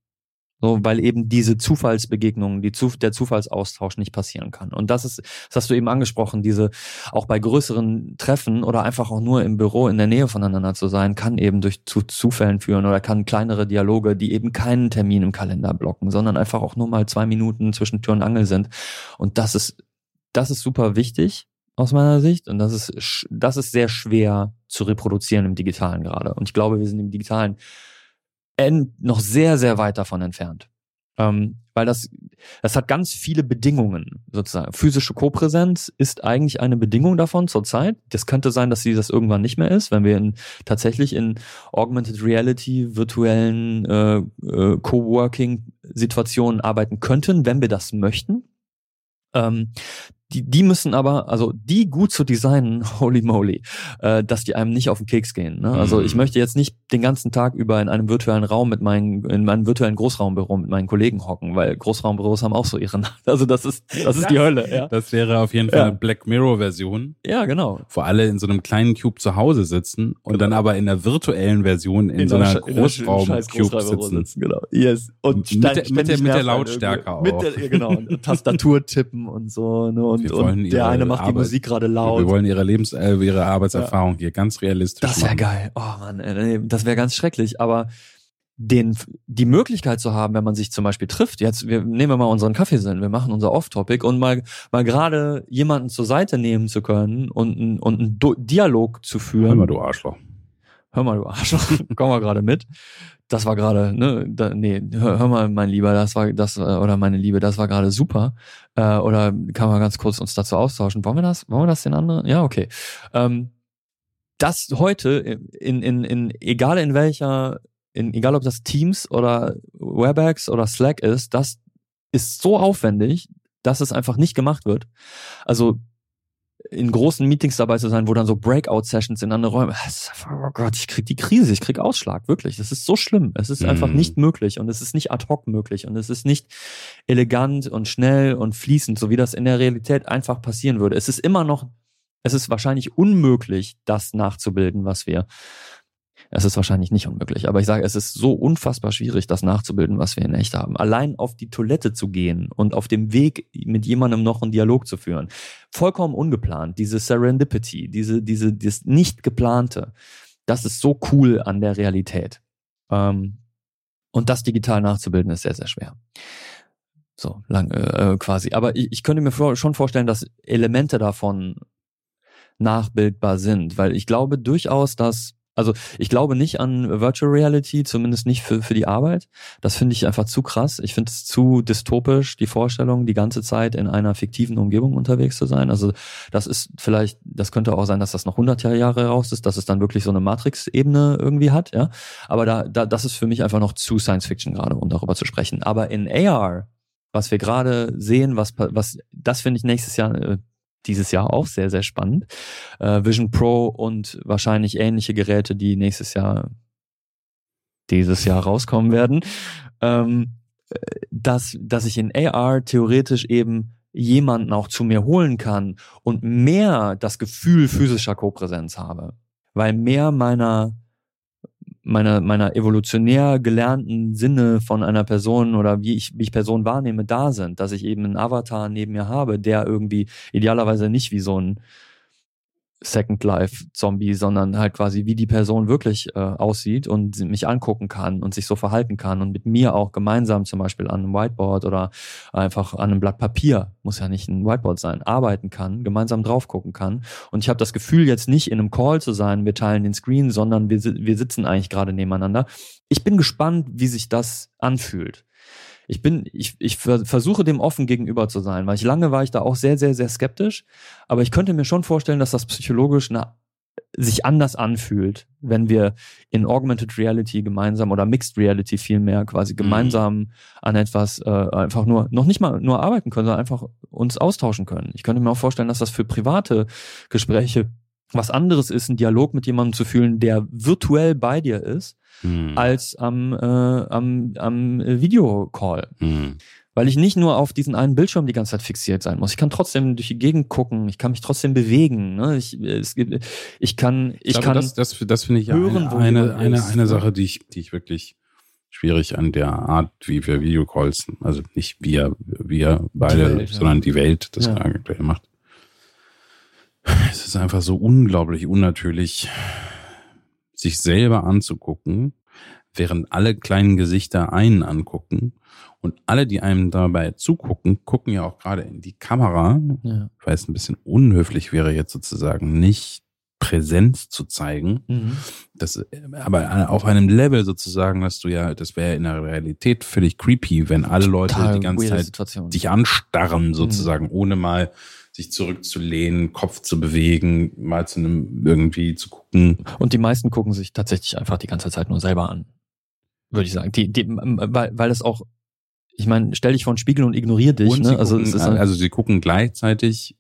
S1: So, weil eben diese Zufallsbegegnungen, die Zuf der Zufallsaustausch nicht passieren kann. Und das ist, das hast du eben angesprochen, diese, auch bei größeren Treffen oder einfach auch nur im Büro in der Nähe voneinander zu sein, kann eben durch zu Zufällen führen oder kann kleinere Dialoge, die eben keinen Termin im Kalender blocken, sondern einfach auch nur mal zwei Minuten zwischen Tür und Angel sind. Und das ist, das ist super wichtig aus meiner Sicht. Und das ist, das ist sehr schwer zu reproduzieren im Digitalen gerade. Und ich glaube, wir sind im Digitalen en- noch sehr, sehr weit davon entfernt. Ähm, weil das, das hat ganz viele Bedingungen, sozusagen. Physische Kopräsenz ist eigentlich eine Bedingung davon zurzeit. Das könnte sein, dass sie das irgendwann nicht mehr ist, wenn wir in, tatsächlich in Augmented Reality, virtuellen äh, äh, Coworking-Situationen arbeiten könnten, wenn wir das möchten. Ähm, die, die müssen aber, also die gut zu designen, holy moly, äh, dass die einem nicht auf den Keks gehen. Ne? Also
S2: Mhm.
S1: ich möchte jetzt nicht den ganzen Tag über in einem virtuellen Raum mit meinen, in meinem virtuellen Großraumbüro mit meinen Kollegen hocken, weil Großraumbüros haben auch so ihre, also das ist, das ist die Hölle, ja.
S2: Das wäre auf jeden Fall
S1: Ja.
S2: eine Black Mirror-Version,
S1: Ja, genau.
S2: wo alle in so einem kleinen Cube zu Hause sitzen und dann aber in der virtuellen Version in, so einer
S1: in
S2: Großraum-Cube
S1: Großraumbüro
S2: sitzen.
S1: Genau. Yes. Und
S2: Mit
S1: stein-
S2: der- mit der- mit der Lautstärke auch.
S1: Mit der, genau. Und Tastatur tippen und so. Ne? Und,
S2: Wir wollen
S1: und
S2: ihre
S1: der eine macht die
S2: Arbeit-
S1: Musik gerade laut.
S2: Wir wollen ihre Lebens-, äh, ihre Arbeitserfahrung hier ganz realistisch
S1: Das wäre geil. Oh Mann, ey, das wäre ganz schrecklich. Aber den, die Möglichkeit zu haben, wenn man sich zum Beispiel trifft, jetzt wir nehmen wir mal unseren Kaffeesinn, wir machen unser Off-Topic und mal, mal gerade jemanden zur Seite nehmen zu können und, und einen Dialog zu führen.
S2: Hör mal, du Arschloch.
S1: Hör mal, du Arschloch, komm mal gerade mit. Das war gerade, ne, da, nee, hör, hör mal, mein Lieber, das war das, äh, oder meine Liebe, das war gerade super. Äh, oder kann man ganz kurz uns dazu austauschen? Wollen wir das? Wollen wir das den anderen? Ja, okay. Ähm, das heute, in, in, in, egal in welcher, in, egal ob das Teams oder Webex oder Slack ist, das ist so aufwendig, dass es einfach nicht gemacht wird. Also in großen Meetings dabei zu sein, wo dann so Breakout-Sessions in andere Räume. Einfach, Oh Gott, ich krieg die Krise, ich krieg Ausschlag, wirklich. Das ist so schlimm. Es ist einfach
S2: Mhm.
S1: nicht möglich und es ist nicht ad hoc möglich und es ist nicht elegant und schnell und fließend, so wie das in der Realität einfach passieren würde. Es ist immer noch, es ist wahrscheinlich unmöglich, das nachzubilden, was wir. Es ist wahrscheinlich nicht unmöglich, aber ich sage, es ist so unfassbar schwierig, das nachzubilden, was wir in echt haben. Allein auf die Toilette zu gehen und auf dem Weg mit jemandem noch einen Dialog zu führen. Vollkommen ungeplant. Diese Serendipity, diese, diese, das nicht geplante. Das ist so cool an der Realität. Ähm, und das digital nachzubilden ist sehr, sehr schwer. So, lang, äh, quasi. Aber ich, ich könnte mir vor, schon vorstellen, dass Elemente davon nachbildbar sind, weil ich glaube durchaus, dass also ich glaube nicht an Virtual Reality, zumindest nicht für, für die Arbeit. Das finde ich einfach zu krass. Ich finde es zu dystopisch, die Vorstellung, die ganze Zeit in einer fiktiven Umgebung unterwegs zu sein. Also das ist vielleicht, das könnte auch sein, dass das noch 100 Jahre raus ist, dass es dann wirklich so eine Matrix-Ebene irgendwie hat. Ja, Aber da, da, das ist für mich einfach noch zu Science Fiction gerade, um darüber zu sprechen. Aber in AR, was wir gerade sehen, was, was das finde ich nächstes Jahr äh, dieses Jahr auch sehr, sehr spannend. Äh, Vision Pro und wahrscheinlich ähnliche Geräte, die nächstes Jahr, dieses Jahr rauskommen werden, ähm, äh, dass, dass ich in AR theoretisch eben jemanden auch zu mir holen kann und mehr das Gefühl physischer Kopräsenz habe. Weil mehr meiner meiner, meiner evolutionär gelernten Sinne von einer Person oder wie ich, wie ich Person wahrnehme, da sind, dass ich eben einen Avatar neben mir habe, der irgendwie idealerweise nicht wie so ein Second Life Zombie, sondern halt quasi wie die Person wirklich äh, aussieht und mich angucken kann und sich so verhalten kann und mit mir auch gemeinsam zum Beispiel an einem Whiteboard oder einfach an einem Blatt Papier, muss ja nicht ein Whiteboard sein, arbeiten kann, gemeinsam drauf gucken kann. Und ich habe das Gefühl, jetzt nicht in einem Call zu sein, wir teilen den Screen, sondern wir, wir sitzen eigentlich gerade nebeneinander. Ich bin gespannt, wie sich das anfühlt. Ich bin, ich, ich ver- versuche dem offen gegenüber zu sein, weil ich lange war ich da auch sehr, sehr, sehr skeptisch. Aber ich könnte mir schon vorstellen, dass das psychologisch eine, sich anders anfühlt, wenn wir in Augmented Reality gemeinsam oder Mixed Reality vielmehr quasi gemeinsam an etwas äh, einfach nur, noch nicht mal nur arbeiten können, sondern einfach uns austauschen können. Ich könnte mir auch vorstellen, dass das für private Gespräche was anderes ist, einen Dialog mit jemandem zu fühlen, der virtuell bei dir ist,
S2: Hm.
S1: als am, äh, am, am Videocall.
S2: Hm.
S1: Weil ich nicht nur auf diesen einen Bildschirm die ganze Zeit fixiert sein muss. Ich kann trotzdem durch die Gegend gucken, ich kann mich trotzdem bewegen. Ne? Ich, es gibt, ich kann, ich,
S2: glaube,
S1: kann.
S2: das, das, das finde ich ja
S1: hören,
S2: eine, eine, eine, eine
S1: ne?
S2: Sache, die ich, die ich wirklich schwierig an der Art, wie wir Videocalls, also nicht wir, wir beide,
S1: Welt, ja.
S2: sondern die Welt das
S1: Ja.
S2: aktuell macht. Es ist einfach so unglaublich unnatürlich, sich selber anzugucken, während alle kleinen Gesichter einen angucken. Und alle, die einem dabei zugucken, gucken ja auch gerade in die Kamera
S1: ja.
S2: weil es ein bisschen unhöflich wäre, jetzt sozusagen nicht Präsenz zu zeigen.
S1: Mhm.
S2: Das, aber auf einem Level sozusagen, dass du ja, das wäre in der Realität völlig creepy, wenn alle Leute
S1: Total
S2: die ganze Zeit
S1: Situation.
S2: dich anstarren sozusagen, ohne mal sich zurückzulehnen, Kopf zu bewegen, mal zu einem irgendwie zu gucken.
S1: Und die meisten gucken sich tatsächlich einfach die ganze Zeit nur selber an. Würde ich sagen. Die, die, weil, weil das auch, ich meine, stell dich vor den Spiegel und ignorier dich.
S2: und
S1: Ne? Also,
S2: gucken,
S1: ist
S2: also sie gucken gleichzeitig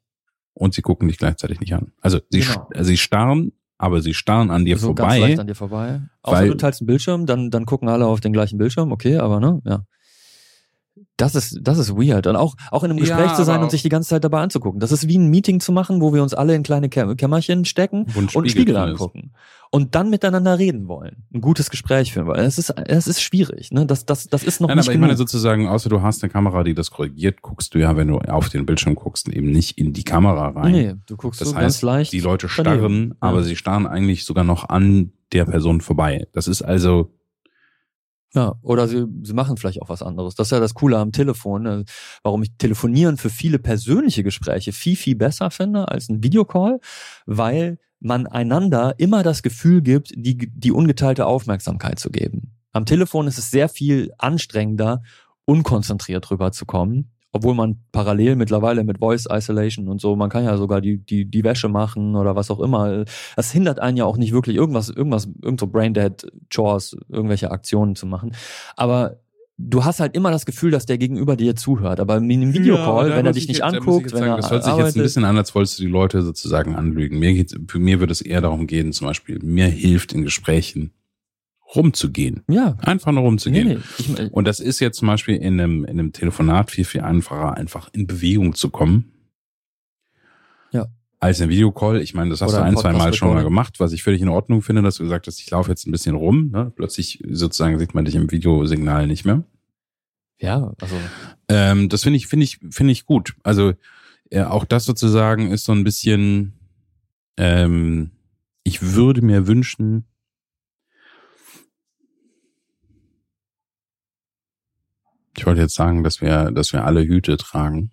S2: und sie gucken dich gleichzeitig nicht an. Also sie,
S1: Genau.
S2: sie starren, aber sie starren an dir
S1: so ganz
S2: vorbei.
S1: leicht an dir vorbei. Außer du teilst einen Bildschirm, dann, dann gucken alle auf den gleichen Bildschirm, okay, aber ne, ja. Das ist, das ist weird. Und auch, auch in einem
S2: Ja,
S1: Gespräch zu sein und sich die ganze Zeit dabei anzugucken. Das ist wie ein Meeting zu machen, wo wir uns alle in kleine Kä Kämmerchen stecken und
S2: Spiegel
S1: Spiegel
S2: drin ist.
S1: angucken. Und dann miteinander reden wollen. Ein gutes Gespräch führen wollen. Das ist, das ist schwierig, ne? Das, das, das ist noch
S2: Nein,
S1: nicht
S2: aber ich
S1: genug.
S2: meine sozusagen, außer du hast eine Kamera, die das korrigiert, guckst du ja, wenn du auf den Bildschirm guckst, eben nicht in die Kamera rein.
S1: nee, du guckst
S2: Das
S1: so
S2: heißt,
S1: ganz leicht.
S2: Die Leute
S1: daneben.
S2: starren, aber
S1: Ja.
S2: sie starren eigentlich sogar noch an der Person vorbei. Das ist also,
S1: Ja, oder sie, sie machen vielleicht auch was anderes. Das ist ja das Coole am Telefon, äh, warum ich Telefonieren für viele persönliche Gespräche viel, viel besser finde als ein Videocall, weil man einander immer das Gefühl gibt, die, die ungeteilte Aufmerksamkeit zu geben. Am Telefon ist es sehr viel anstrengender, unkonzentriert rüberzukommen, obwohl man parallel mittlerweile mit Voice Isolation und so, man kann ja sogar die, die, die Wäsche machen oder was auch immer. Das hindert einen ja auch nicht wirklich irgendwas, irgendwas, irgend so Braindead Chores, irgendwelche Aktionen zu machen. Aber du hast halt immer das Gefühl, dass der Gegenüber dir zuhört. Aber in einem Videocall,
S2: Ja,
S1: wenn er dich
S2: ich
S1: nicht
S2: jetzt-
S1: anguckt, wenn
S2: sagen,
S1: er
S2: das hört sich jetzt ein bisschen an, als wolltest du die Leute sozusagen anlügen. Mir geht's, für mir würde es eher darum gehen, zum Beispiel, mir hilft in Gesprächen rumzugehen.
S1: ja,
S2: Einfach nur rumzugehen.
S1: nee, nee, ich,
S2: Und das ist jetzt zum Beispiel in einem, in einem Telefonat viel, viel einfacher, einfach in Bewegung zu kommen.
S1: Ja.
S2: Als ein Videocall. Ich meine, das hast du
S1: ein
S2: zwei Mal schon mal gemacht, was ich völlig in Ordnung finde, dass du gesagt hast, ich laufe jetzt ein bisschen rum. Ne? Plötzlich sozusagen sieht man dich im Videosignal nicht mehr.
S1: ja, also
S2: Ähm, das finde ich, finde ich, finde ich gut. Also äh, auch das sozusagen ist so ein bisschen, ähm, ich würde mir wünschen, ich wollte jetzt sagen, dass wir, dass wir alle Hüte tragen.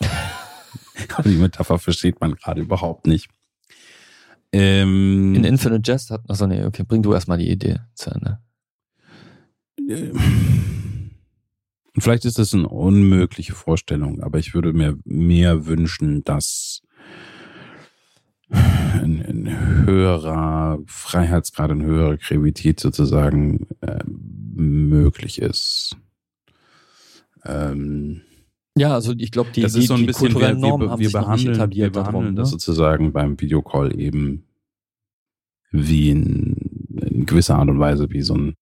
S2: Aber die Metapher versteht man gerade überhaupt nicht. Ähm,
S1: in Infinite Jest hat, also nee, okay, bring du erstmal die Idee zu Ende.
S2: Und vielleicht ist das eine unmögliche Vorstellung, aber ich würde mir mehr wünschen, dass ein, ein höherer Freiheitsgrad, eine höhere Kreativität sozusagen äh, möglich ist. Ähm,
S1: Ja, also ich glaube, die,
S2: das
S1: die,
S2: ist so ein
S1: die
S2: bisschen, wir,
S1: kulturellen Normen
S2: wir,
S1: haben
S2: wir
S1: sich noch nicht
S2: behandeln, wir
S1: etabliert
S2: behandeln
S1: darum.
S2: das
S1: Ne?
S2: sozusagen beim Videocall eben wie in, in gewisser Art und Weise wie so ein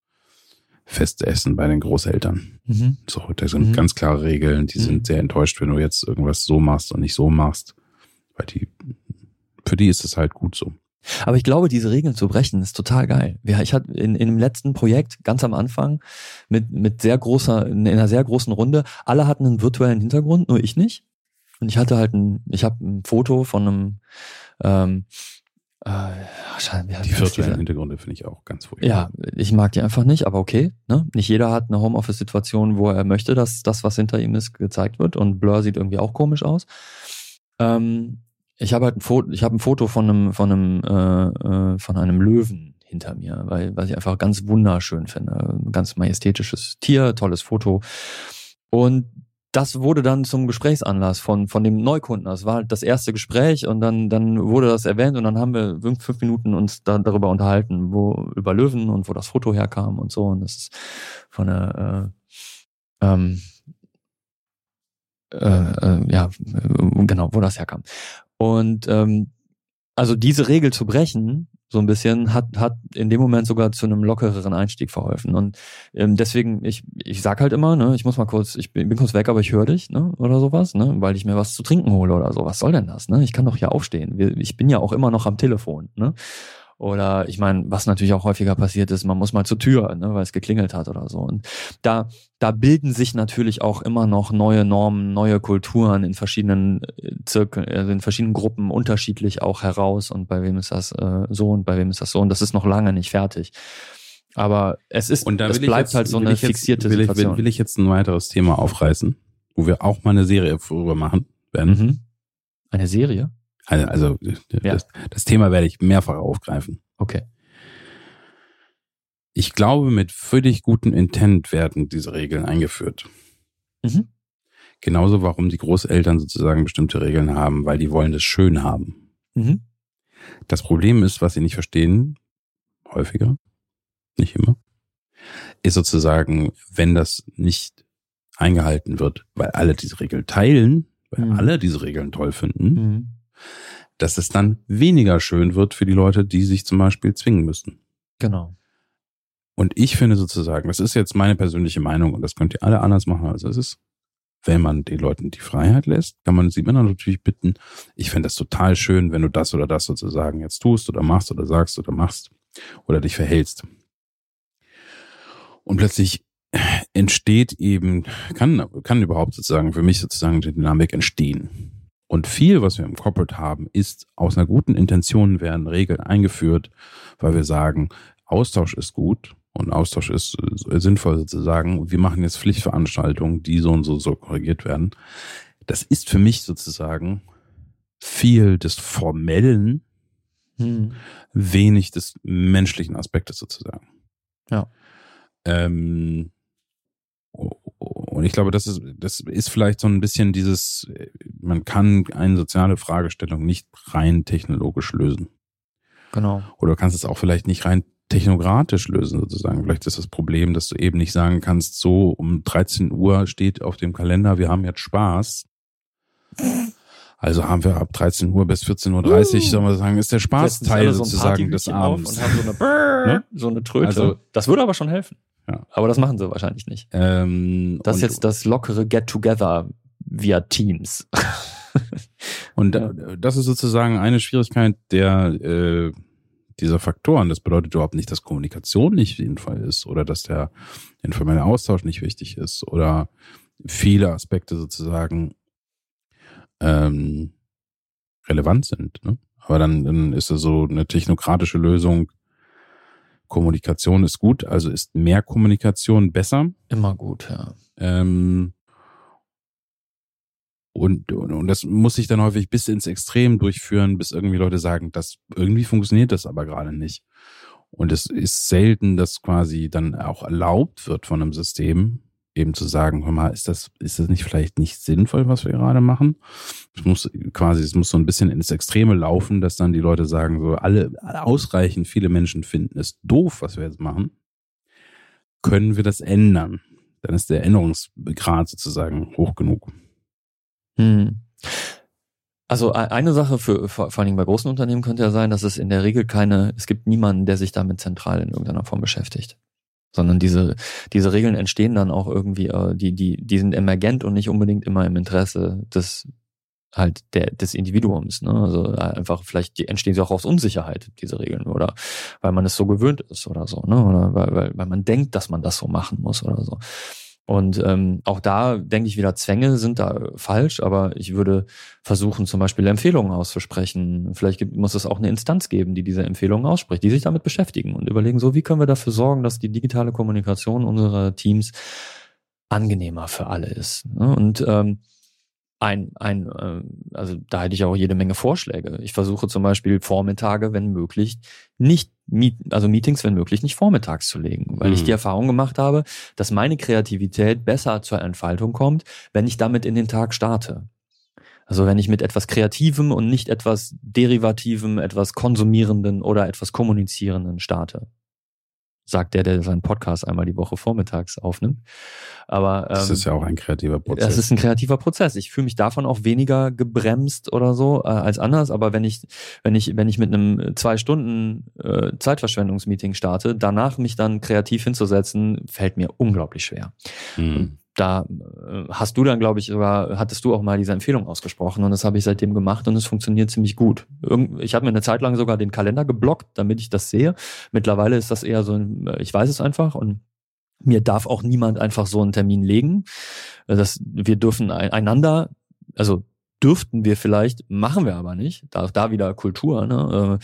S2: Festessen bei den Großeltern.
S1: Mhm.
S2: So, da sind
S1: Mhm.
S2: ganz klare Regeln, die
S1: Mhm.
S2: sind sehr enttäuscht, wenn du jetzt irgendwas so machst und nicht so machst. Weil die, für die ist es halt gut so.
S1: Aber ich glaube, diese Regeln zu brechen, ist total geil. Ich hatte in, in dem letzten Projekt ganz am Anfang mit, mit sehr großer, in einer sehr großen Runde, alle hatten einen virtuellen Hintergrund, nur ich nicht. Und ich hatte halt ein, ich habe ein Foto von einem, ähm, äh,
S2: Die virtuellen Hintergründe finde ich auch ganz furchtbar.
S1: Ja, ich mag die einfach nicht, aber okay. Ne? Nicht jeder hat eine Homeoffice-Situation, wo er möchte, dass das, was hinter ihm ist, gezeigt wird. Und Blur sieht irgendwie auch komisch aus. Ähm, ich habe halt ein Foto, ich habe ein Foto von einem, von einem, äh, äh, von einem Löwen hinter mir, weil, weil ich einfach ganz wunderschön finde. Ein ganz majestätisches Tier, tolles Foto. Und das wurde dann zum Gesprächsanlass von, von dem Neukunden. Das war halt das erste Gespräch und dann, dann wurde das erwähnt und dann haben wir fünf, fünf Minuten uns da, darüber unterhalten, wo, über Löwen und wo das Foto herkam und so. Und das ist von der, äh, ähm, äh, äh, ja, äh, genau, wo das herkam. Und ähm, also diese Regel zu brechen, so ein bisschen, hat, hat in dem Moment sogar zu einem lockereren Einstieg verholfen. Und ähm, deswegen, ich, ich sag halt immer, ne, ich muss mal kurz, ich bin, bin kurz weg, aber ich höre dich, ne, oder sowas, ne, weil ich mir was zu trinken hole oder so. Was soll denn das, ne? Ich kann doch hier aufstehen. Ich bin ja auch immer noch am Telefon, ne? Oder ich meine, was natürlich auch häufiger passiert ist, man muss mal zur Tür, ne, weil es geklingelt hat oder so. Und da, da bilden sich natürlich auch immer noch neue Normen, neue Kulturen in verschiedenen äh, Zirkeln, also in verschiedenen Gruppen unterschiedlich auch heraus. Und bei wem ist das äh, so und bei wem ist das so. Und das ist noch lange nicht fertig. Aber es ist,
S2: Und
S1: es bleibt
S2: jetzt,
S1: halt so eine
S2: jetzt,
S1: fixierte
S2: will ich,
S1: Situation.
S2: will, will ich jetzt ein weiteres Thema aufreißen, wo wir auch mal eine Serie darüber machen werden.
S1: mhm. Eine Serie?
S2: Also, also
S1: Ja.
S2: das, das Thema werde ich mehrfach aufgreifen.
S1: Okay.
S2: Ich glaube, mit völlig gutem Intent werden diese Regeln eingeführt.
S1: Mhm.
S2: Genauso, warum die Großeltern sozusagen bestimmte Regeln haben, weil die wollen das schön haben.
S1: Mhm.
S2: Das Problem ist, was sie nicht verstehen, häufiger, nicht immer, ist sozusagen, wenn das nicht eingehalten wird, weil alle diese Regel teilen, weil
S1: Mhm.
S2: alle diese Regeln toll finden,
S1: Mhm.
S2: Dass es dann weniger schön wird für die Leute, die sich zum Beispiel zwingen müssen.
S1: Genau.
S2: Und ich finde sozusagen, das ist jetzt meine persönliche Meinung und das könnt ihr alle anders machen, als es ist. Wenn man den Leuten die Freiheit lässt, kann man sie immer natürlich bitten, ich fände das total schön, wenn du das oder das sozusagen jetzt tust oder machst oder sagst oder machst oder dich verhältst. Und plötzlich entsteht eben, kann, kann überhaupt sozusagen für mich sozusagen die Dynamik entstehen. Und viel, was wir im Corporate haben, ist aus einer guten Intention werden Regeln eingeführt, weil wir sagen, Austausch ist gut und Austausch ist äh, sinnvoll sozusagen. Wir machen jetzt Pflichtveranstaltungen, die so und so, so korrigiert werden. Das ist für mich sozusagen viel des Formellen,
S1: Mhm.
S2: wenig des menschlichen Aspektes sozusagen.
S1: Ja.
S2: Ähm, und ich glaube, das ist, das ist vielleicht so ein bisschen dieses, man kann eine soziale Fragestellung nicht rein technologisch lösen.
S1: Genau.
S2: Oder du kannst es auch vielleicht nicht rein technokratisch lösen sozusagen. Vielleicht ist das Problem, dass du eben nicht sagen kannst, so um 13 Uhr steht auf dem Kalender, wir haben jetzt Spaß. Also haben wir ab 13 Uhr bis 14.30 Uhr,
S1: Uh.
S2: sollen wir sagen, ist der Spaßteil
S1: so
S2: sozusagen des Abends.
S1: Und haben so eine, Brrr,
S2: Ne?
S1: so eine Tröte.
S2: Also-
S1: das würde aber schon helfen.
S2: Ja.
S1: Aber das machen sie wahrscheinlich nicht.
S2: Ähm,
S1: Das ist jetzt das lockere Get-Together via Teams.
S2: Und da- das ist sozusagen eine Schwierigkeit der äh, dieser Faktoren. Das bedeutet überhaupt nicht, dass Kommunikation nicht sinnvoll ist oder dass der informelle Austausch nicht wichtig ist oder viele Aspekte sozusagen ähm, relevant sind. Ne? Aber dann, dann ist es so eine technokratische Lösung. Kommunikation ist gut, also ist mehr Kommunikation besser.
S1: Immer gut, ja.
S2: Ähm, und, und, und das muss sich dann häufig bis ins Extrem durchführen, bis irgendwie Leute sagen, das irgendwie funktioniert das aber gerade nicht. Und es ist selten, dass quasi dann auch erlaubt wird von einem System, eben zu sagen, hör mal, ist das, ist das nicht vielleicht nicht sinnvoll, was wir gerade machen? Es muss quasi, es muss so ein bisschen ins Extreme laufen, dass dann die Leute sagen, so alle, ausreichend viele Menschen finden es doof, was wir jetzt machen. Können wir das ändern? Dann ist der Änderungsgrad sozusagen hoch genug.
S1: Hm. Also e- eine Sache für vor allen Dingen bei großen Unternehmen könnte ja sein, dass es in der Regel keine, es gibt niemanden, der sich damit zentral in irgendeiner Form beschäftigt. Sondern diese, diese Regeln entstehen dann auch irgendwie, äh, die, die, die sind emergent und nicht unbedingt immer im Interesse des halt der, des Individuums. Ne? Also äh, einfach, vielleicht entstehen sie auch aus Unsicherheit, diese Regeln, oder weil man es so gewöhnt ist oder so, ne? Oder weil, weil, weil man denkt, dass man das so machen muss oder so. Und ähm, auch da denke ich wieder, Zwänge sind da falsch, aber ich würde versuchen, zum Beispiel Empfehlungen auszusprechen. Vielleicht gibt, muss es auch eine Instanz geben, die diese Empfehlungen ausspricht, die sich damit beschäftigen und überlegen, so wie können wir dafür sorgen, dass die digitale Kommunikation unserer Teams angenehmer für alle ist. Ne? Und ähm, ein, ein, äh, also da hätte ich auch jede Menge Vorschläge. Ich versuche zum Beispiel Vormittage, wenn möglich, nicht, also Meetings, wenn möglich, nicht vormittags zu legen, weil ich
S2: Mhm.
S1: die Erfahrung gemacht habe, dass meine Kreativität besser zur Entfaltung kommt, wenn ich damit in den Tag starte. Also wenn ich mit etwas Kreativem und nicht etwas Derivativem, etwas Konsumierenden oder etwas Kommunizierenden starte. Sagt der, der seinen Podcast einmal die Woche vormittags aufnimmt. Aber ähm,
S2: Das ist ja auch ein kreativer Prozess.
S1: das ist ein kreativer Prozess. Ich fühle mich davon auch weniger gebremst oder so äh, als anders. Aber wenn ich, wenn ich, wenn ich mit einem zwei Stunden äh, Zeitverschwendungsmeeting starte, danach mich dann kreativ hinzusetzen, fällt mir unglaublich schwer.
S2: Hm.
S1: Da äh, hast du dann, glaube ich, sogar, hattest du auch mal diese Empfehlung ausgesprochen und das habe ich seitdem gemacht und es funktioniert ziemlich gut. Ich habe mir eine Zeit lang sogar den Kalender geblockt, damit ich das sehe. Mittlerweile ist das eher so, ein, äh, ich weiß es einfach und mir darf auch niemand einfach so einen Termin legen. Äh, Das, wir dürfen ein- einander, also dürften wir vielleicht, machen wir aber nicht. Da, da wieder Kultur. Ne?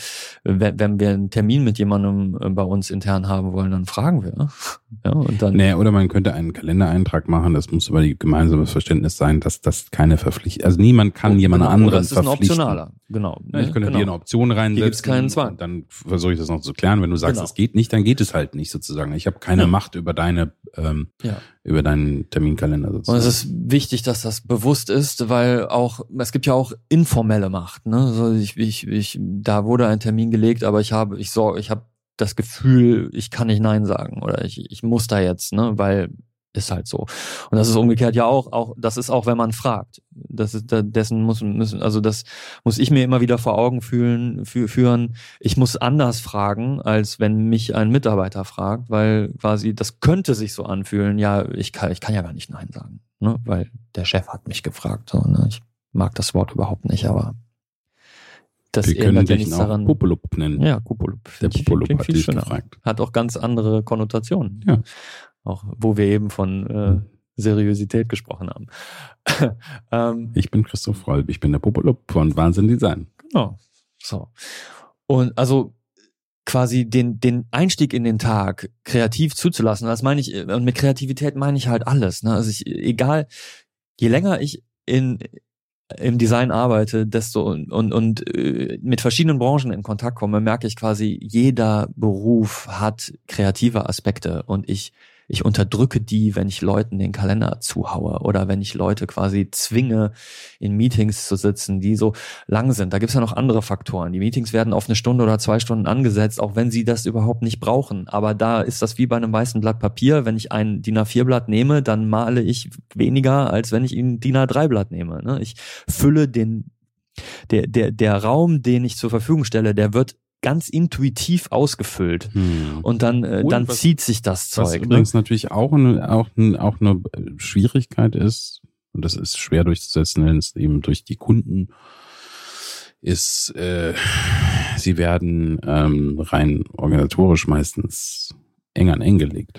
S1: Äh, Wenn, wenn wir einen Termin mit jemandem äh, bei uns intern haben wollen, dann fragen wir. Ja, und dann
S2: Nee, oder man könnte einen Kalendereintrag machen, das muss aber die gemeinsame Verständnis sein, dass das keine Verpflichtung, also niemand kann jemand
S1: genau,
S2: anderen
S1: oder es ist ein
S2: verpflichten.
S1: optionaler. Genau.
S2: Ja, ich
S1: ne?
S2: könnte
S1: genau.
S2: dir eine Option reinsetzen.
S1: gibt's keinen Zwang.
S2: Dann versuche ich das noch zu klären. Wenn du sagst,
S1: Genau.
S2: es geht nicht, dann geht es halt nicht sozusagen. Ich habe keine
S1: Ja.
S2: Macht über deine, ähm,
S1: Ja.
S2: Über deinen Terminkalender
S1: Und
S2: sozusagen.
S1: es ist wichtig, dass das bewusst ist, weil auch, es gibt ja auch informelle Macht, ne? So ich, ich, ich, da wurde ein Termin gelegt, aber ich habe, ich sorge, ich habe das Gefühl, ich kann nicht Nein sagen oder ich, ich muss da jetzt, ne? Weil ist halt so. Und das ist umgekehrt ja auch, auch, das ist auch, wenn man fragt. Das ist, dessen muss, müssen, also das muss ich mir immer wieder vor Augen fühlen, fü führen. Ich muss anders fragen, als wenn mich ein Mitarbeiter fragt, weil quasi, das könnte sich so anfühlen, ja, ich kann, ich kann ja gar nicht Nein sagen, ne, weil der Chef hat mich gefragt, so, ne, ich mag das Wort überhaupt nicht, aber
S2: das Wir können dich auch Popolup nennen.
S1: Ja, Popolup.
S2: Der Popolup hat dich gefragt.
S1: Hat auch ganz andere Konnotationen.
S2: Ja.
S1: Auch wo wir eben von äh, Seriosität gesprochen haben.
S2: ähm, ich bin Christoph Rolb, ich bin der Popolup von Wahnsinn Design.
S1: Genau. So. Und also quasi den, den Einstieg in den Tag kreativ zuzulassen, das meine ich, und mit Kreativität meine ich halt alles. Ne? Also ich, egal, je länger ich in, im Design arbeite, desto und, und, und äh, mit verschiedenen Branchen in Kontakt komme, merke ich quasi, jeder Beruf hat kreative Aspekte und ich ich unterdrücke die, wenn ich Leuten den Kalender zuhaue oder wenn ich Leute quasi zwinge, in Meetings zu sitzen, die so lang sind. Da gibt's ja noch andere Faktoren. Die Meetings werden auf eine Stunde oder zwei Stunden angesetzt, auch wenn sie das überhaupt nicht brauchen. Aber da ist das wie bei einem weißen Blatt Papier. Wenn ich ein DIN A4-Blatt nehme, dann male ich weniger, als wenn ich ein DIN A3-Blatt nehme. Ne? Ich fülle den der, der, der Raum, den ich zur Verfügung stelle, der wird ganz intuitiv ausgefüllt. Hm. Und dann, äh, und dann was, zieht sich das Zeug. Was
S2: ne? übrigens natürlich auch eine, auch, eine, auch eine Schwierigkeit ist, und das ist schwer durchzusetzen, wenn es eben durch die Kunden ist, äh, sie werden ähm, rein organisatorisch meistens eng an eng gelegt.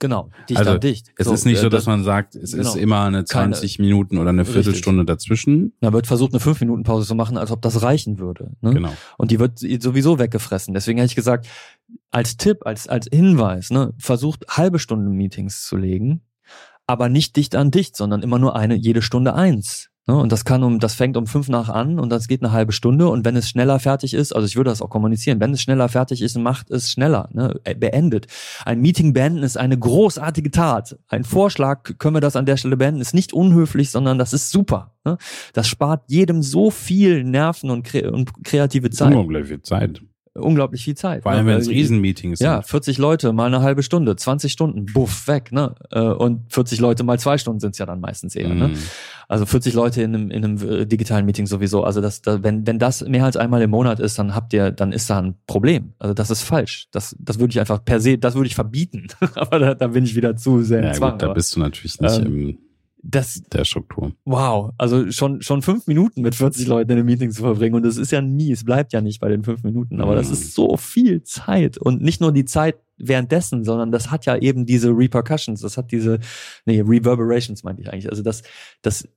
S1: Genau,
S2: dicht also, an dicht. Es so, ist nicht äh, so, dass man sagt, es genau. ist immer eine 20 Keine, Minuten oder eine Viertelstunde richtig. dazwischen.
S1: Da wird versucht, eine 5 Minuten Pause zu machen, als ob das reichen würde. Ne?
S2: Genau.
S1: Und die wird sowieso weggefressen. Deswegen hätte ich gesagt, als Tipp, als, als Hinweis, ne, versucht halbe Stunde Meetings zu legen, aber nicht dicht an dicht, sondern immer nur eine, jede Stunde eins. Ne? Und das kann um, das fängt um fünf nach an und das geht eine halbe Stunde. Und wenn es schneller fertig ist, also ich würde das auch kommunizieren, wenn es schneller fertig ist, macht es schneller, ne? Äh, beendet. Ein Meeting beenden ist eine großartige Tat. Ein Vorschlag, können wir das an der Stelle beenden, ist nicht unhöflich, sondern das ist super. Ne? Das spart jedem so viel Nerven und, kre und kreative Zeit.
S2: Unglaublich viel Zeit
S1: unglaublich viel Zeit.
S2: Vor allem, ne? wenn es Riesenmeetings
S1: sind. Ja, 40 Leute mal eine halbe Stunde, 20 Stunden, buff, weg, ne? Äh, und 40 Leute mal zwei Stunden sind's ja dann meistens eher, ne? mm. ne? Also 40 Leute in einem, in einem äh, digitalen Meeting sowieso. Also das, da, wenn, wenn das mehr als einmal im Monat ist, dann habt ihr, dann ist da ein Problem. Also das ist falsch. Das, das würde ich einfach per se, das würde ich verbieten. aber da, da bin ich wieder zu sehr
S2: ja, Zwang. Gut, da bist du natürlich nicht ähm, im das, der Struktur.
S1: Wow, also schon, schon fünf Minuten mit 40 Leuten in einem Meeting zu verbringen und das ist ja nie, es bleibt ja nicht bei den fünf Minuten, aber mhm. das ist so viel Zeit und nicht nur die Zeit währenddessen, sondern das hat ja eben diese Repercussions, das hat diese, nee, Reverberations meinte ich eigentlich, also das, das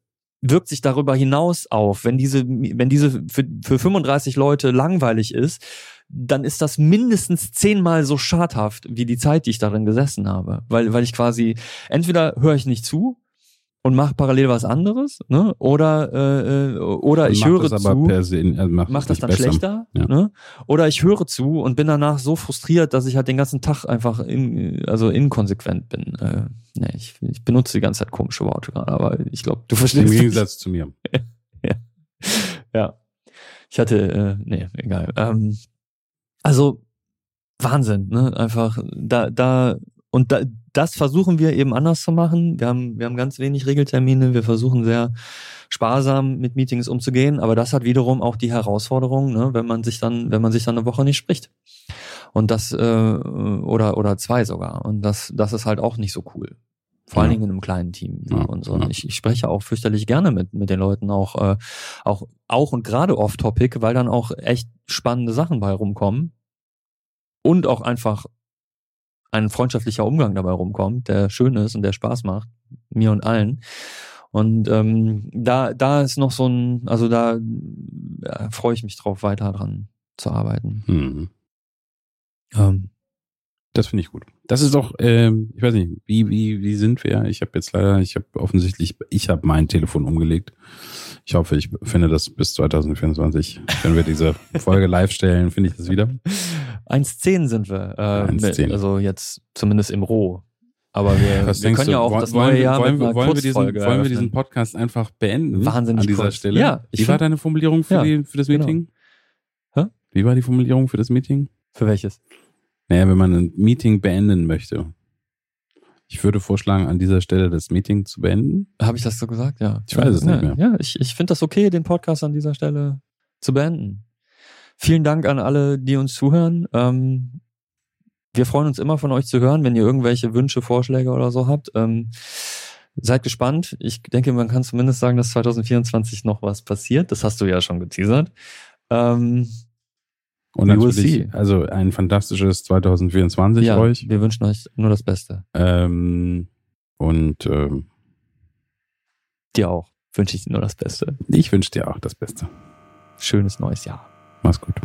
S1: wirkt sich darüber hinaus auf, wenn diese, wenn diese für, für 35 Leute langweilig ist, dann ist das mindestens zehnmal so schadhaft wie die Zeit, die ich darin gesessen habe. Weil, weil ich quasi, entweder höre ich nicht zu, und mach parallel was anderes, ne? Oder äh, äh oder ich höre zu,
S2: se, also macht,
S1: macht das dann besser. schlechter, ja. ne? Oder ich höre zu und bin danach so frustriert, dass ich halt den ganzen Tag einfach in, also inkonsequent bin. Äh, nee, ich, ich benutze die ganze Zeit komische Worte gerade, aber ich glaube, du verstehst.
S2: Im Gegensatz zu mir.
S1: ja. ja. Ich hatte, äh, nee, egal. Ähm, also Wahnsinn, ne? Einfach da, da und da, das versuchen wir eben anders zu machen. Wir haben, wir haben ganz wenig Regeltermine. Wir versuchen sehr sparsam mit Meetings umzugehen. Aber das hat wiederum auch die Herausforderung, ne, wenn man sich dann, wenn man sich dann eine Woche nicht spricht. Und das, äh, oder, oder zwei sogar. Und das, das ist halt auch nicht so cool. Vor allen Dingen in einem kleinen Team wie ja, unseren. Ja. Ich, ich spreche auch fürchterlich gerne mit, mit den Leuten, auch, äh, auch, auch und gerade off-topic, weil dann auch echt spannende Sachen bei rumkommen. Und auch einfach ein freundschaftlicher Umgang dabei rumkommt, der schön ist und der Spaß macht, mir und allen. Und ähm, da, da ist noch so ein, also da ja, freue ich mich drauf, weiter dran zu arbeiten.
S2: Mhm. Ähm, das finde ich gut. Das ist doch, ähm, ich weiß nicht, wie, wie, wie sind wir? Ich habe jetzt leider, ich habe offensichtlich, ich habe mein Telefon umgelegt. Ich hoffe, ich finde das bis 2024, wenn wir diese Folge live stellen, finde ich das wieder.
S1: 1.10 sind wir. Äh, 1.10. Also jetzt zumindest im Roh. Aber wir,
S2: wir können ja auch wollen, das neue Jahr wollen, mit einer wollen wir diesen, wollen wir diesen Podcast einfach beenden?
S1: Wahnsinnig
S2: an dieser
S1: kurz.
S2: Stelle.
S1: Ja,
S2: Wie war deine Formulierung für, ja, die, für das genau. Meeting?
S1: Genau. Hä?
S2: Wie war die Formulierung für das Meeting?
S1: Für welches?
S2: Naja, wenn man ein Meeting beenden möchte. Ich würde vorschlagen, an dieser Stelle das Meeting zu beenden.
S1: Habe ich das so gesagt? Ja.
S2: Ich weiß es
S1: ja,
S2: nicht mehr.
S1: Ja, ich, ich finde das okay, den Podcast an dieser Stelle zu beenden. Vielen Dank an alle, die uns zuhören. Ähm, wir freuen uns immer von euch zu hören, wenn ihr irgendwelche Wünsche, Vorschläge oder so habt. Ähm, seid gespannt. Ich denke, man kann zumindest sagen, dass 2024 noch was passiert. Das hast du ja schon geteasert. Ähm,
S2: Und
S1: We
S2: natürlich, also ein fantastisches 2024
S1: ja,
S2: euch.
S1: wir wünschen euch nur das Beste.
S2: Ähm, und ähm,
S1: Dir auch wünsche ich nur das Beste.
S2: ich wünsche dir auch das Beste.
S1: Schönes neues Jahr.
S2: Mach's gut.